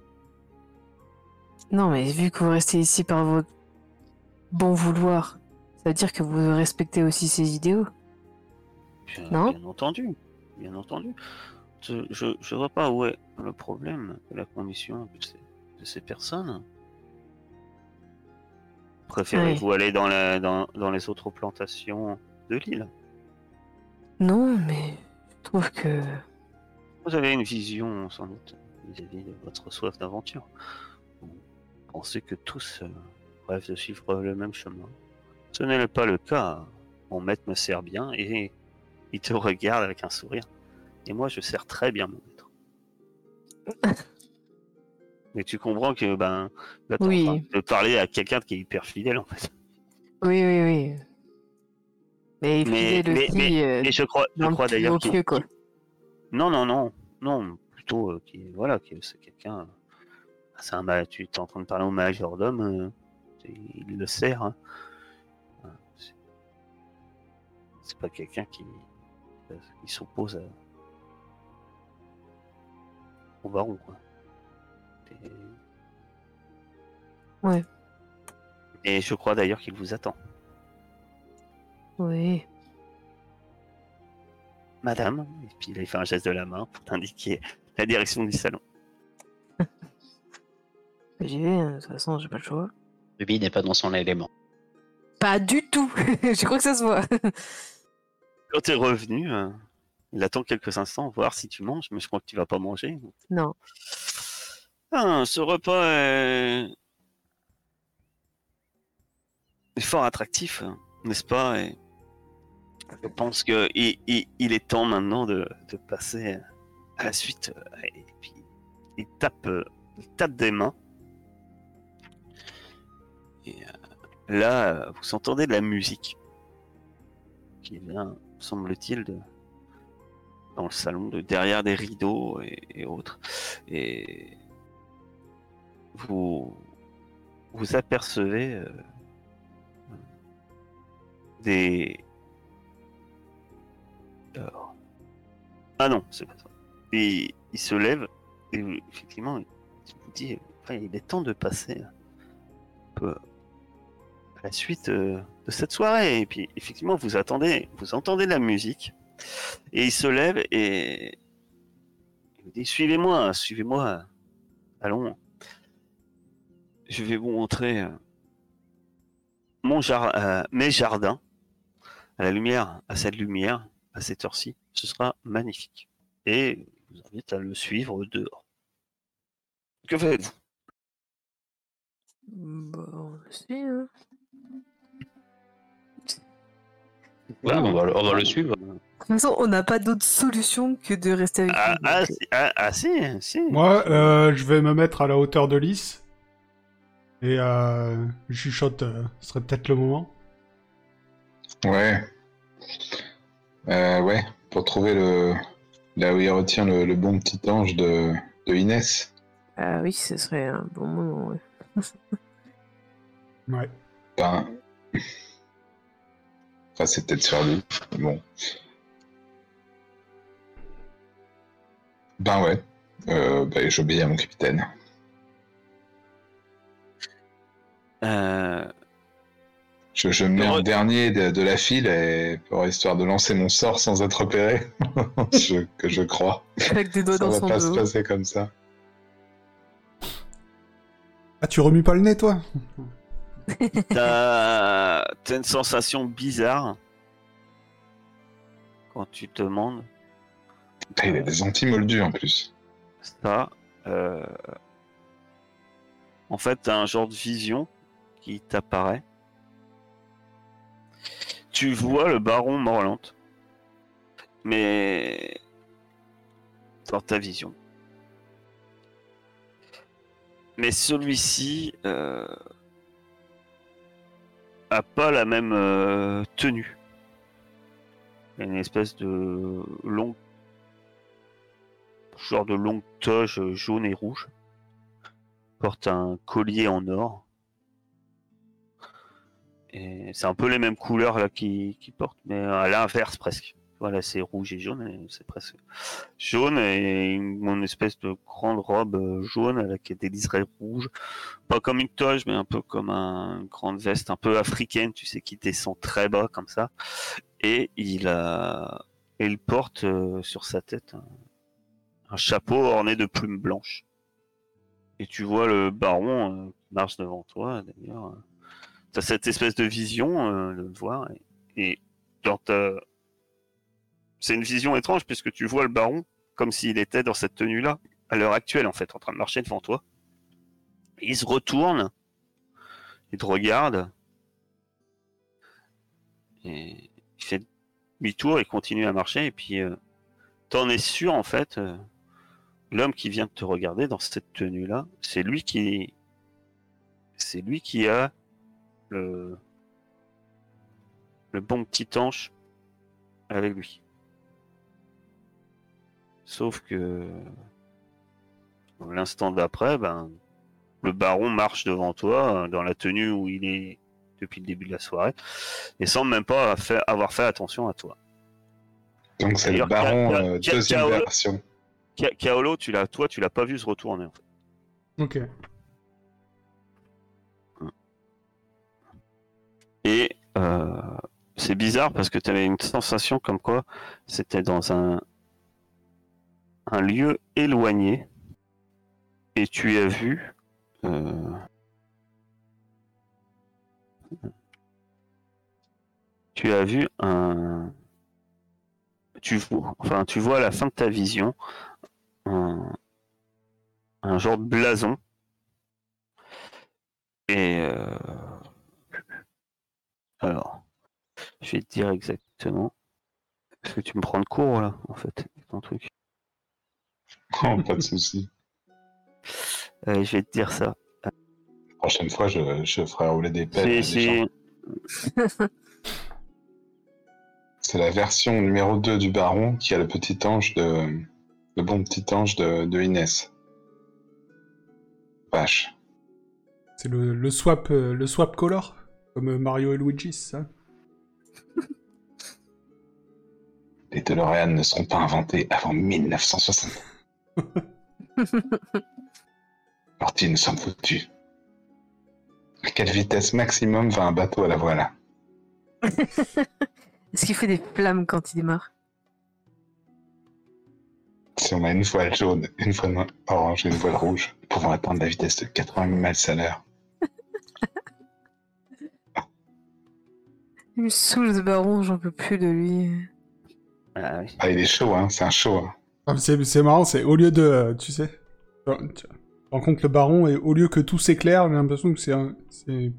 Non, mais vu que vous restez ici par votre bon vouloir, ça veut dire que vous respectez aussi ses idéaux. Bien, Non bien entendu, bien entendu. Je, je, vois pas où est le problème de la condition de ces, de ces personnes. Préférez-vous aller dans, la, dans, dans les autres plantations de l'île? Non, mais je trouve que Vous avez une vision, sans doute, vis-à-vis de votre soif d'aventure. Vous pensez que tous euh, rêvent de suivre le même chemin. Ce n'est pas le cas. Mon maître me sert bien et il te regarde avec un sourire. Et moi, je sers très bien mon maître. Mais tu comprends que, ben, là, en Oui. train de parler à quelqu'un qui est hyper fidèle, en fait. oui, oui, oui. Mais il Mais- fidèle mais- aussi euh, Et je crois, je d'ailleurs qu'il- quoi. Non, non, non, non, plutôt euh, qui, voilà, qui, c'est quelqu'un. euh, C'est un tu es en train de parler au majordome, euh, il le sert. hein. C'est- pas quelqu'un qui, qui s'oppose à- au baron, quoi. Ouais. Et je crois d'ailleurs qu'il vous attend. Oui. Madame, et puis il fait un geste de la main pour t'indiquer la direction du salon. J'y vais, hein, de toute façon, j'ai pas le choix. Ruby n'est pas dans son élément. Pas du tout Je crois que ça se voit. Quand tu es revenu, euh, il attend quelques instants, voir si tu manges, mais je crois que tu vas pas manger. non. Ah, ce repas est... est fort attractif, n'est-ce pas? Et Je pense que il, il- il est temps maintenant de, de passer à la suite. Et puis, il tape, il tape des mains. Et euh, là, vous entendez de la musique qui vient, semble-t-il, de dans le salon, de derrière des rideaux et, autres. Et vous vous apercevez euh, des ah non, c'est pas ça. Et il se lève et effectivement, il vous dit il est temps de passer peu à la suite euh, de cette soirée. Et puis effectivement, vous attendez, vous entendez la musique et il se lève et il vous dit suivez-moi, suivez-moi, allons. Je vais vous montrer euh, mon jar- euh, mes jardins à la lumière, à cette lumière, à cette heure-ci. Ce sera magnifique. Et je vous invite à le suivre dehors. Que faites-vous? Bon, si, hein. Ouais, on va, le- on va le suivre. De toute façon, on n'a pas d'autre solution que de rester avec Ah, lui. ah, donc, si, ah, ah, si, si. Moi, euh, je vais me mettre à la hauteur de Lys. Et euh, je chuchote, euh, ce serait peut-être le moment. Ouais. Euh, ouais, pour trouver le là où il retient le, le bon petit ange de, de Inès. Ah oui, ce serait un bon moment. ouais. Ouais. Ben... Enfin, c'est peut-être sur lui. mais Bon. Ben ouais. Euh, ben, j'obéis à mon capitaine. Euh, Je, je me mets en dernier de, de la file et pour histoire de lancer mon sort sans être repéré. je, que je crois. Avec des doigts Ça dans va son pas se dos. passer comme ça. Ah, tu remues pas le nez, toi? T'as t'as une sensation bizarre quand tu te demandes Il a des anti-moldus en plus. ça. euh, En fait, t'as un genre de vision qui t'apparaît. Tu vois le baron Morland, mais dans ta vision. Mais celui-ci euh, a pas la même euh, tenue. Il a une espèce de longue genre de longue toge jaune et rouge. Porte un collier en or. Et c'est un peu les mêmes couleurs là qu'il qui porte, mais à l'inverse presque. Voilà, c'est rouge et jaune, et c'est presque jaune et une, espèce de grande robe euh, jaune avec des liserés rouges. Pas comme une toge, mais un peu comme un- une grande veste un peu africaine, tu sais, qui descend très bas comme ça. Et il a, et il porte euh, sur sa tête un, un chapeau orné de plumes blanches. Et tu vois le baron euh, marche devant toi, d'ailleurs. Tu as cette espèce de vision euh, de le voir. Et, dans ta... C'est une vision étrange puisque tu vois le baron comme s'il était dans cette tenue-là, à l'heure actuelle en fait, en train de marcher devant toi. Il se retourne, il te regarde, et il fait demi-tour et continue à marcher. Et puis, euh, t'en es sûr en fait, euh, l'homme qui vient de te regarder dans cette tenue-là, c'est lui qui, c'est lui qui a le, le bon petit ange avec lui. Sauf que l'instant d'après, ben, le baron marche devant toi euh, dans la tenue où il est depuis le début de la soirée et semble même pas avoir fait attention à toi. Donc c'est le baron euh, deuxième version. Ka- Kaolo, tu l'as, toi, tu l'as pas vu se retourner. En fait. Ok. Et euh, c'est bizarre parce que tu avais une sensation comme quoi c'était dans un, un lieu éloigné et tu as vu euh, tu as vu un tu vois enfin tu vois à la fin de ta vision un, un genre de blason et euh, alors, je vais te dire exactement. Parce que tu me prends de court là, en fait, ton truc? Oh, pas de souci. Euh, je vais te dire ça. Prochaine fois, je, je ferai rouler des pelles. C'est la version numéro 2 du baron qui a le petit ange de. Le bon petit ange de, de Inès. Vache. C'est le, le swap, euh, le swap color, comme Mario et Luigi, ça? Les DeLorean ne seront pas inventés avant 1960. Marty, nous sommes foutus. À quelle vitesse maximum va un bateau à la voile Est-ce qu'il fait des flammes quand il démarre Si on a une voile jaune, une voile orange et une voile rouge, nous pouvons atteindre la vitesse de 80 000 miles à l'heure. Il me saoule ce baron, j'en peux plus de lui. Ah oui. Ah, il est chaud, hein, c'est un chaud. hein. Ah, C'est c'est marrant, c'est au lieu de, euh, tu sais, tu tu rencontres le baron et au lieu que tout s'éclaire, j'ai l'impression que c'est un... c'est-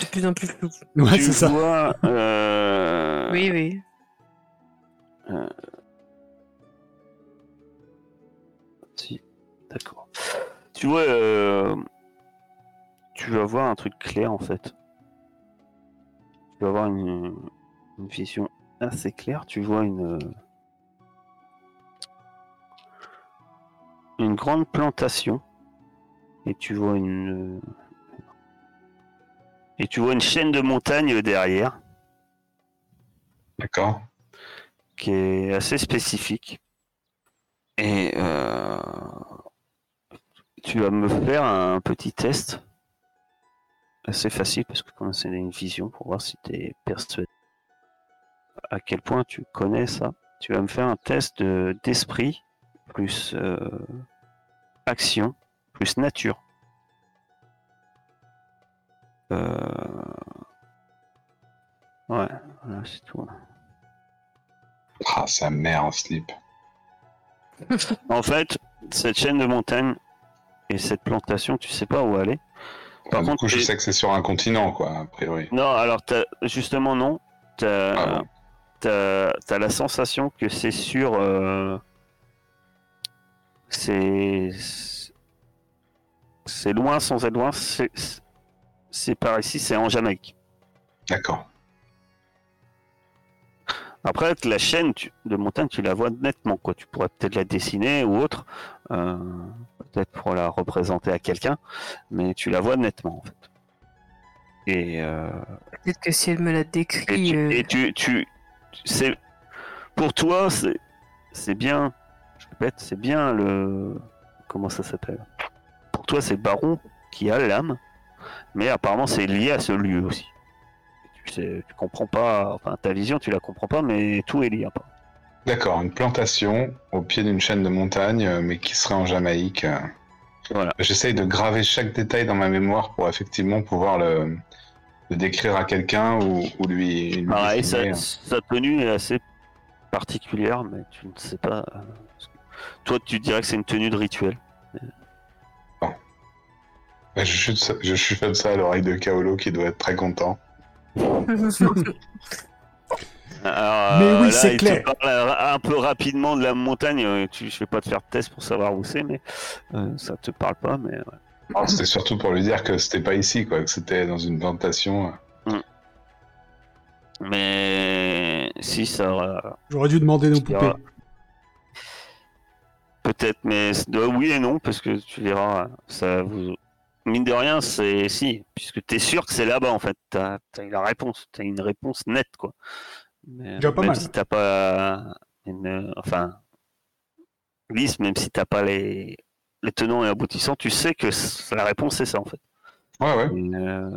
de plus en plus flou. Ouais, tu c'est ça. vois, euh, Oui, oui. Si, d'accord. Tu vois, euh, tu vas voir un truc clair en fait. Tu vas voir une, une vision assez claire. Tu vois une une grande plantation et tu vois une et tu vois une chaîne de montagnes derrière D'accord qui est assez spécifique. Et euh, tu vas me faire un petit test assez facile parce que comme c'est une vision pour voir si tu es persuadé à quel point tu connais ça. Tu vas me faire un test de- d'esprit plus euh, action plus nature. Euh, Ouais, voilà, c'est tout. Ah, sa mère en slip. En fait, cette chaîne de montagne et cette plantation, tu sais pas où aller. Par Enfin, du contre, coup, je sais que c'est sur un continent, quoi, a priori. Non, alors justement non. T'as Ah bon la sensation que c'est sur. euh, c'est c'est loin sans être loin. C'est c'est par ici, c'est en Jamaïque. D'accord. Après, la chaîne tu- de montagne, tu la vois nettement. Quoi. Tu pourrais peut-être la dessiner ou autre, euh, peut-être pour la représenter à quelqu'un, mais tu la vois nettement en fait. Et, euh, Peut-être que si elle me la et décrit. tu, euh, et tu, tu- c'est pour toi, c'est c'est bien. Je répète, c'est bien le comment ça s'appelle? Pour toi, c'est le baron qui a l'âme, mais apparemment c'est lié à ce lieu aussi. Tu sais, tu comprends pas. Enfin, ta vision, tu la comprends pas, mais tout est lié. apparemment. D'accord, une plantation au pied d'une chaîne de montagne, euh, mais qui serait en Jamaïque. Voilà. J'essaye de graver chaque détail dans ma mémoire pour effectivement pouvoir le, le décrire à quelqu'un ou, ou lui, lui Pareil, sa, dessiner. sa tenue est assez particulière, mais tu ne sais pas. euh, Toi, tu dirais que c'est une tenue de rituel. Bah, Je chuchote ça, je chuchote ça à l'oreille de Kaolo qui doit être très content. Alors, Mais euh, oui, là, c'est te clair. parle un peu rapidement de la montagne. euh, Tu, je vais pas te faire de test pour savoir où c'est, mais euh, ça te parle pas. Mais ouais. C'était surtout pour lui dire que c'était pas ici, quoi, que c'était dans une plantation. euh. mais si ça, aura- J'aurais dû demander nos poupées. peut-être, mais euh, oui et non parce que tu verras, ça vous mine de rien, c'est si, puisque tu es sûr que c'est là-bas en fait. T'as as la réponse, t'as une réponse nette quoi. Mais, Déjà pas même mal. si t'as pas une, enfin, même si t'as pas les les tenants et aboutissants, tu sais que la réponse c'est ça en fait. Ouais, ouais. Et, euh,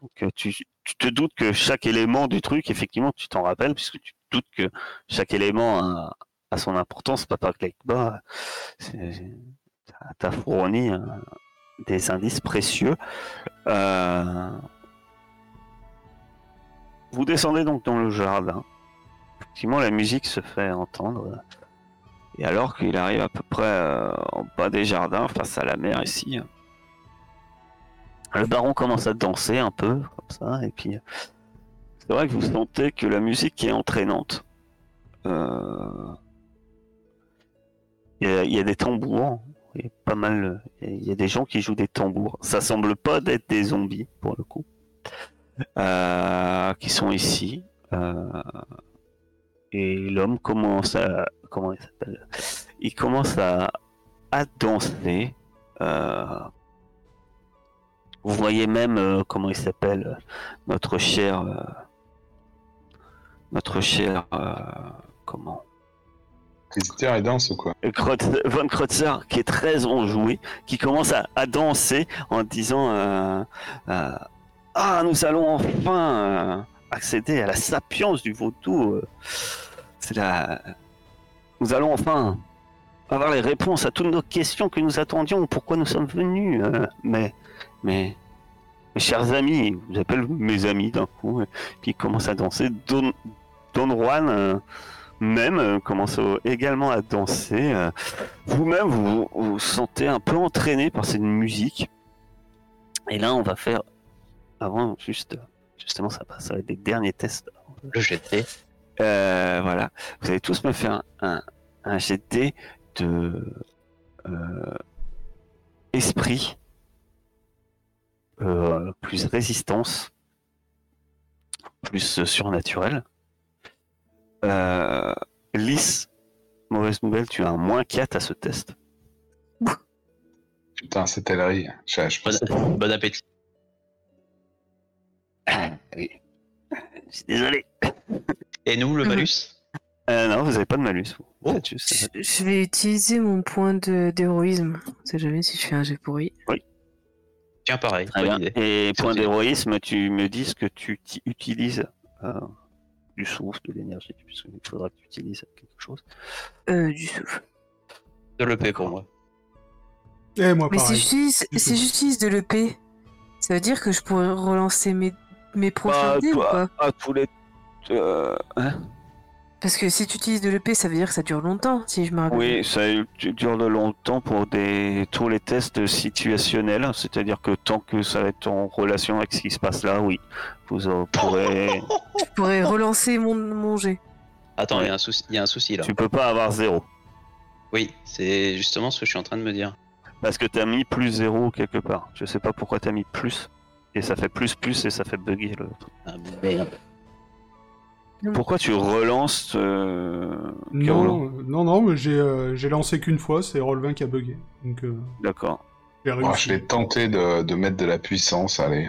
donc euh, tu, tu te doutes que chaque élément du truc, effectivement, tu t'en rappelles, puisque tu te doutes que chaque élément a, a son importance. Papa Clackba, t'as t'as fourni euh, des indices précieux. Euh, vous descendez donc dans le jardin. Effectivement, la musique se fait entendre. Et alors qu'il arrive à peu près euh, en bas des jardins, face à la mer ici, le baron commence à danser un peu, comme ça, et puis c'est vrai que vous sentez que la musique est entraînante. Euh, Il y, a, des tambours, Il y a pas mal. Il y a des gens qui jouent des tambours. Ça semble pas d'être des zombies pour le coup, Euh, qui sont ici. Et l'homme commence à comment il s'appelle? Il commence à à danser. Euh, vous voyez même euh, comment il s'appelle notre cher euh, notre cher euh, comment? Visiteur et danse ou quoi? Von Krotzer qui est très enjoué, qui commence à, à danser en disant euh, euh, Ah, nous allons enfin euh, accéder à la sapience du vaudou. Euh. Nous allons enfin avoir les réponses à toutes nos questions que nous attendions, pourquoi nous sommes venus. euh. mais, mais, mes chers amis, je vous appelle mes amis d'un coup, et puis il commence à danser. Don, Don Juan. euh, même euh, commence également à danser. euh, Vous-même, vous vous sentez un peu entraîné par cette musique. Et là, on va faire, avant juste, justement, ça, ça va être des derniers tests. Le GT. Euh, voilà, vous allez tous me faire un, un jet de euh, esprit euh, plus résistance plus surnaturel. Euh, Lys, mauvaise nouvelle, tu as un moins 4 à ce test. Putain, je pensais- Bon, bon appétit. Ah, oui. Je suis désolé. Et nous, le malus Euh, non, vous n'avez pas de malus. Oh. juste- Je, vais utiliser mon point d'héroïsme. On sait jamais si je fais un jet pourri. Tiens, pareil. Très bien. idée. Et point d'héroïsme, tu me dis ce que tu ti- utilises euh, du souffle, de l'énergie, puisqu'il faudra que tu utilises quelque chose. Euh, du souffle. De l'EP pour moi. Et moi, Mais si j'utilise de l'EP, ça veut dire que je pourrais relancer mes, mes prochains Bah, dés ou pas? à tous les. Euh, hein Parce que si tu utilises de l'EP, ça veut dire que ça dure longtemps, si je me rappelle. oui, ça dure de longtemps pour des, tous les tests situationnels, c'est-à-dire que tant que ça va être en relation avec ce qui se passe là, oui, vous euh, pourrez. Je pourrais relancer mon, mon jet. Attends, il y a un souci, il y a un souci là. tu peux pas avoir zéro. Oui, c'est justement ce que je suis en train de me dire. Parce que t'as mis plus zéro quelque part. Je sais pas pourquoi t'as mis plus. Et ça fait plus plus et ça fait bugger le truc. Ah, merde. Pourquoi tu relances euh, Non, euh, non, non, mais j'ai euh, j'ai lancé qu'une fois, c'est Roll20 qui a bugué. Donc, euh, D'accord. Oh, je vais tenter de, de mettre de la puissance, allez.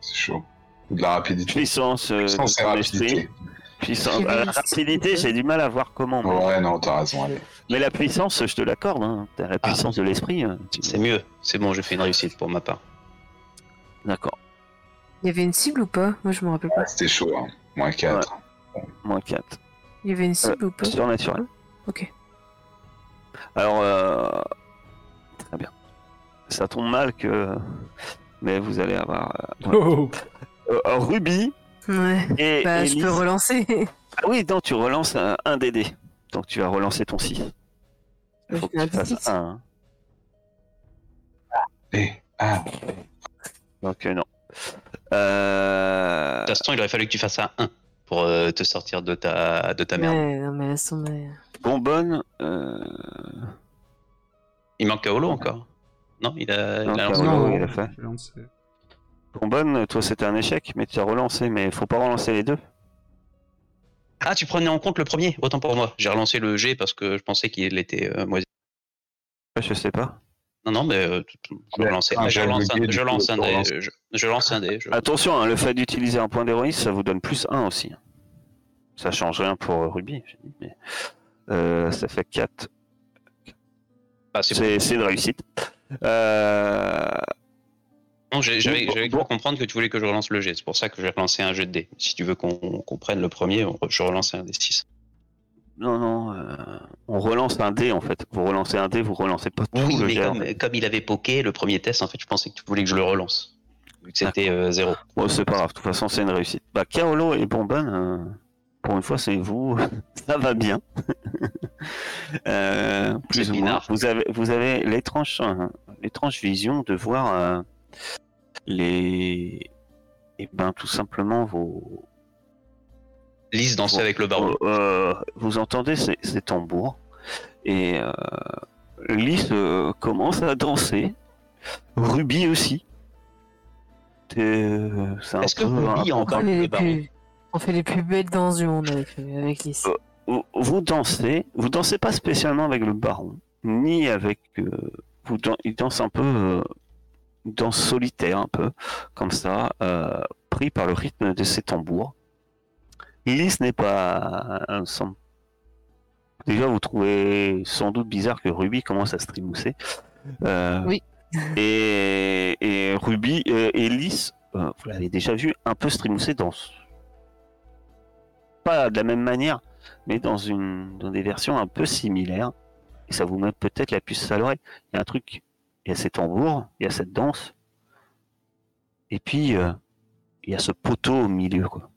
C'est chaud. De la rapidité. Puissance, euh, Puissance de et rapidité. esprit. Puissance. J'ai la rapidité, j'ai du mal à voir comment. mais- Ouais, non, t'as raison, allez. Mais la puissance, je te l'accorde. Hein. T'as la Ah. puissance de l'esprit. hein. C'est mieux. C'est bon, j'ai fait une réussite pour ma part. D'accord. Il y avait une cible ou pas Moi, je me rappelle pas. C'était chaud, hein. Moins 4. Moins 4. Il y avait une cible ou pas Surnaturel. Ok. Alors, euh... très bien. Ça tombe mal que. Mais vous allez avoir. euh, Oh, euh, euh, Ruby Ouais. et. Bah, je peux relancer. Ah oui, non, tu relances un, un DD. Donc tu vas relancer ton 6. Il faut que tu un fasses six. un. Et, ah, Donc euh, non. Euh... De toute façon, il aurait fallu que tu fasses un 1 pour euh, te sortir de ta, de ta merde. Ouais, non, mais laisse tomber. Bonbonne. Euh... Il manque Kaolo encore Non, il a, Non, il a Kaolo. lancé. non, non, il a fait. j'ai lancé. Bonbonne, toi c'était un échec, mais tu as relancé, mais faut pas relancer les deux. Ah, tu prenais en compte le premier Autant pour moi. J'ai relancé le G parce que je pensais qu'il était euh, moisi. Je sais pas. Non, non, mais euh, je Ouais, je un, je lance un je dé. Je, je lance un dé. je- Attention, hein, le fait d'utiliser un point d'héroïsme, ça vous donne plus 1 aussi. Ça change rien pour euh, Ruby, mais euh, ça fait 4. Ah, c'est une réussite. Euh... Non, J'avais cru comprendre que tu voulais que je relance le G. C'est pour ça que j'ai relancé un jet de dé. Si tu veux qu'on prenne le premier, je relance un des 6. Non, non, euh, on relance un dé en fait. Vous relancez un dé, vous relancez pas tout Oui, le mais comme, comme il avait poké le premier test, en fait, je pensais que tu voulais que je le relance. Vu que c'était euh, zéro. Bon, c'est pas grave, de toute façon, c'est une réussite. Bah, Kaolo et Bonbonne, euh, pour une fois, c'est vous, ça va bien. plus ou moins. Vous avez, vous avez l'étrange, euh, l'étrange vision de voir les. Et ben, tout simplement, vos. Lise danser Bon. avec le baron. euh, vous entendez ces, ces tambours Et euh, Lys euh, commence à danser. Ruby aussi. Euh, Est-ce que Ruby a On encore fait, le les baron plus... on fait les plus belles danses du monde avec, avec Lys. Euh, vous, dansez, vous dansez pas spécialement avec le baron, ni avec. euh, vous dan- il danse un peu, euh, danse solitaire un peu, comme ça, euh, pris par le rythme de ses tambours. Lys n'est pas un son- Déjà, vous trouvez sans doute bizarre que Ruby commence à se trimousser. Euh, Oui. et, et Ruby euh, et Lys, euh, vous l'avez déjà vu un peu se trimousser dans. Pas de la même manière, mais dans, une, dans des versions un peu similaires. Et ça vous met peut-être la puce à l'oreille. Il y a un truc, il y a ces tambours, il y a cette danse. Et puis, euh, il y a ce poteau au milieu. Quoi.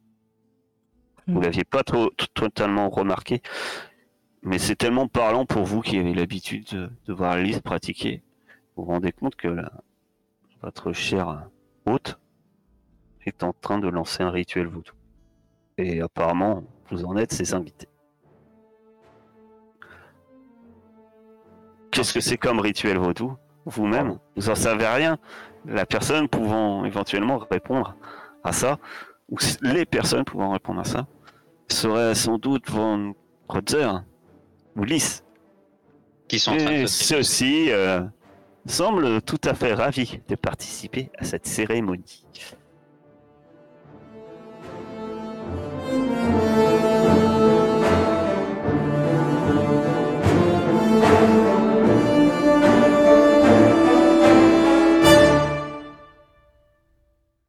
Vous Mm. l'aviez pas trop, totalement remarqué. Mais c'est tellement parlant pour vous qui avez l'habitude de, de voir Lise pratiquer. Vous vous rendez compte que la- votre chère hôte est en train de lancer un rituel voodoo. Et apparemment, vous en êtes ses invités. Qu'est-ce que c'est comme rituel vaudou? Vous-même, vous en savez rien. La personne pouvant éventuellement répondre à ça, ou les personnes pouvant répondre à ça, seraient sans doute Von Krotzer ou Lys. qui sont en train de Et se ceux-ci euh, semblent tout à fait ravis de participer à cette cérémonie.